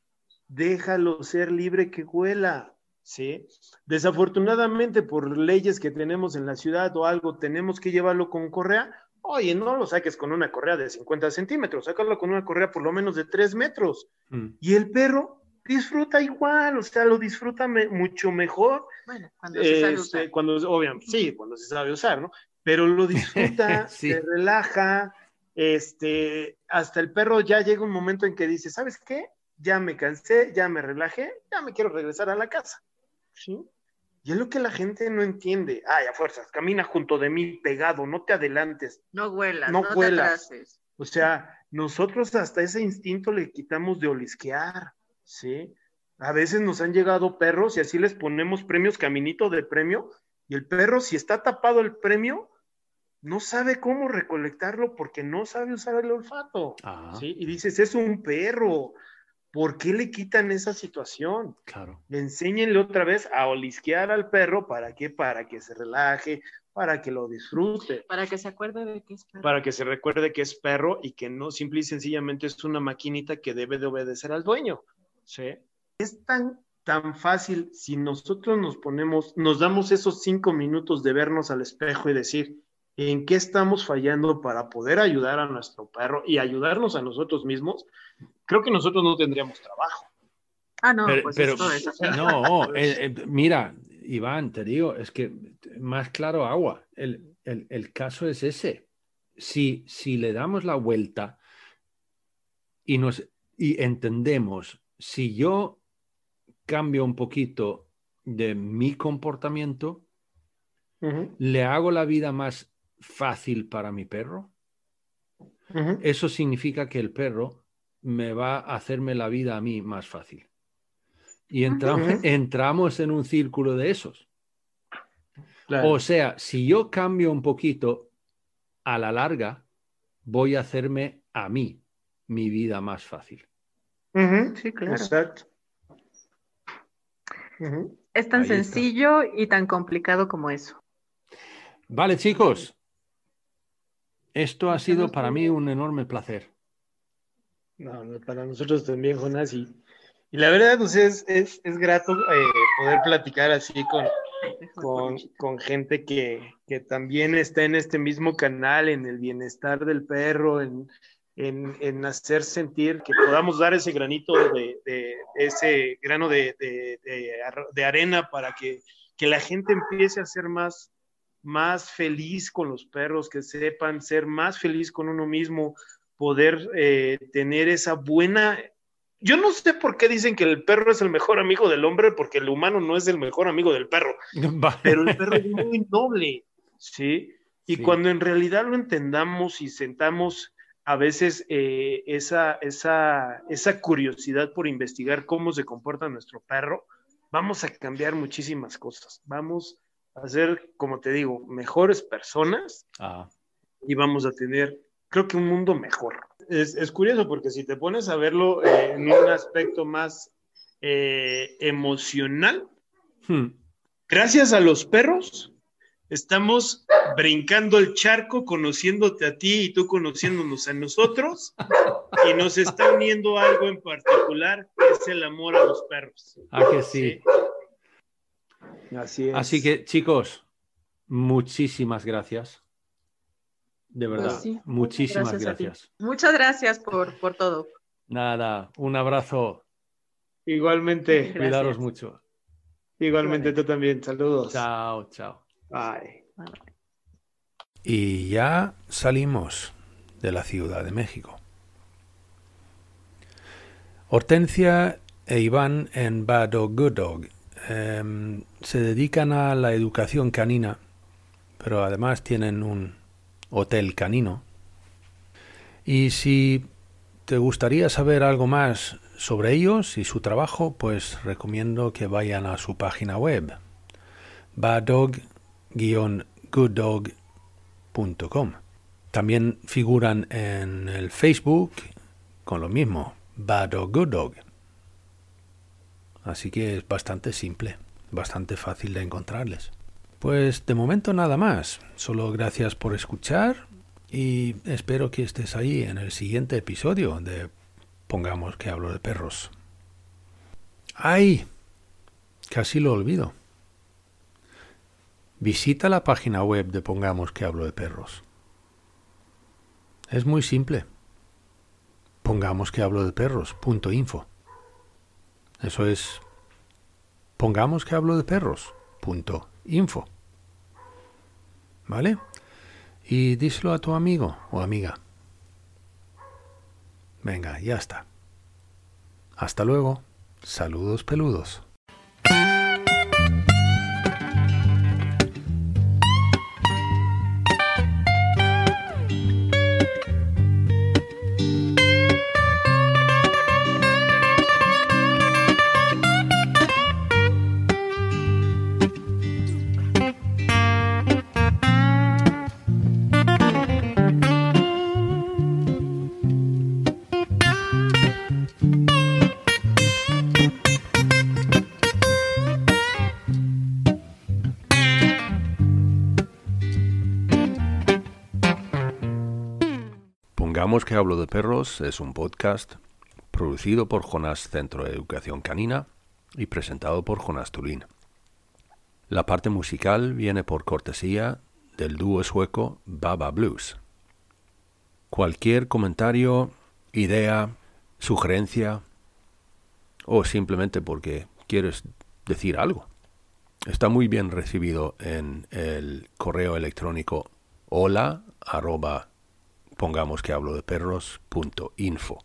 Déjalo ser libre que huela. ¿sí? Desafortunadamente, por leyes que tenemos en la ciudad o algo, tenemos que llevarlo con correa. Oye, no lo saques con una correa de 50 centímetros, sácalo con una correa por lo menos de 3 metros. Mm. Y el perro disfruta igual, o sea, lo disfruta me- mucho mejor Bueno, cuando se sabe este, usar. cuando, obviamente, sí, cuando se sabe usar, ¿no? Pero lo disfruta, Sí. se relaja, este, hasta el perro ya llega un momento en que dice, ¿sabes qué? Ya me cansé, ya me relajé, ya me quiero regresar a la casa, ¿sí? Y es lo que la gente no entiende. Ay, a fuerzas, camina junto de mí pegado, no te adelantes. No huelas, no no, te huelas. atrases. O sea, nosotros hasta ese instinto le quitamos de olisquear, ¿sí? A veces nos han llegado perros y así les ponemos premios, caminito de premio, y el perro, si está tapado el premio, no sabe cómo recolectarlo porque no sabe usar el olfato, Ah, ¿sí? Y dices, es un perro, ¿por qué le quitan esa situación? claro. Enséñenle otra vez a olisquear al perro, ¿para qué? Para que se relaje, para que lo disfrute Para que se acuerde de que es perro. para que se recuerde que es perro y que no simple y sencillamente es una maquinita que debe de obedecer al dueño. ¿sí? Es tan, tan fácil si nosotros nos ponemos, nos damos esos cinco minutos de vernos al espejo y decir en qué estamos fallando para poder ayudar a nuestro perro y ayudarnos a nosotros mismos, creo que nosotros no tendríamos trabajo. Ah, no, Pero, pues pero- esto es así. no, eh, eh, mira, Iván, te digo, es que más claro agua. El, el- el caso es ese. Si, si le damos la vuelta y, nos, y entendemos, si yo cambio un poquito de mi comportamiento, le hago la vida más fácil para mi perro, eso significa que el perro me va a hacerme la vida a mí más fácil. Y entramos, Ujú. entramos en un círculo de esos. Claro. O sea, si yo cambio un poquito, a la larga voy a hacerme a mí mi vida más fácil. Sí, claro. Exacto. Es tan Ahí está. sencillo y tan complicado como eso. Vale, chicos. Esto ha sido para mí un enorme placer. No, no, para nosotros también, Jonás. Y, y la verdad, pues es, es, es grato eh, poder platicar así con, con, con gente que, que también está en este mismo canal, en el bienestar del perro, en, en, en hacer sentir que podamos dar ese granito de, de- ese grano de, de- de arena para que, que la gente empiece a ser más, más feliz con los perros, que sepan ser más feliz con uno mismo, poder eh, tener esa buena... Yo no sé por qué dicen que el perro es el mejor amigo del hombre, porque el humano no es el mejor amigo del perro Vale. pero el perro es muy noble, ¿sí? Y Sí. cuando en realidad lo entendamos y sentamos a veces eh, esa, esa, esa curiosidad por investigar cómo se comporta nuestro perro, vamos a cambiar muchísimas cosas. Vamos a ser, como te digo, mejores personas Ah, y vamos a tener, creo que un mundo mejor. Es, es curioso porque si te pones a verlo eh, en un aspecto más eh, emocional, hmm, gracias a los perros, estamos brincando el charco, conociéndote a ti y tú conociéndonos a nosotros, y nos está uniendo algo en particular, que es el amor a los perros. ¿A que sí? Así es. Así que, chicos, muchísimas gracias. De verdad, Pues sí, muchísimas gracias gracias. Muchas gracias por, por todo. Nada, un abrazo. Igualmente, Cuidaros mucho. igualmente tú también. Saludos. Chao, chao. Bye. Y ya salimos de la Ciudad de México. Hortensia e Iván en Bad Em, se dedican a la educación canina, pero además tienen un hotel canino. Y si te gustaría saber algo más sobre ellos y su trabajo, pues recomiendo que vayan a su página web, baddog-gooddog.com. También figuran en el Facebook con lo mismo, Bad Good Dog. Así que es bastante simple, bastante fácil de encontrarles. Pues de momento nada más, solo gracias por escuchar y espero que estés ahí en el siguiente episodio de Pongamos que hablo de perros. ¡Ay! Casi lo olvido. Visita la página web de Pongamos que hablo de perros. Es muy simple. Pongamos que hablo de perros. Eso es. Pongamos que hablo de perros. Punto info. ¿Vale? Y díselo a tu amigo o amiga. Venga, ya está. Hasta luego. Saludos peludos. Que hablo de perros es un podcast producido por Jonas Centro de Educación Canina y presentado por Jonas Tulín. La parte musical viene por cortesía del dúo sueco Baba Blues. Cualquier comentario, idea, sugerencia o simplemente porque quieres decir algo está muy bien recibido en el correo electrónico hola arroba pongamos que hablo de perros punto info.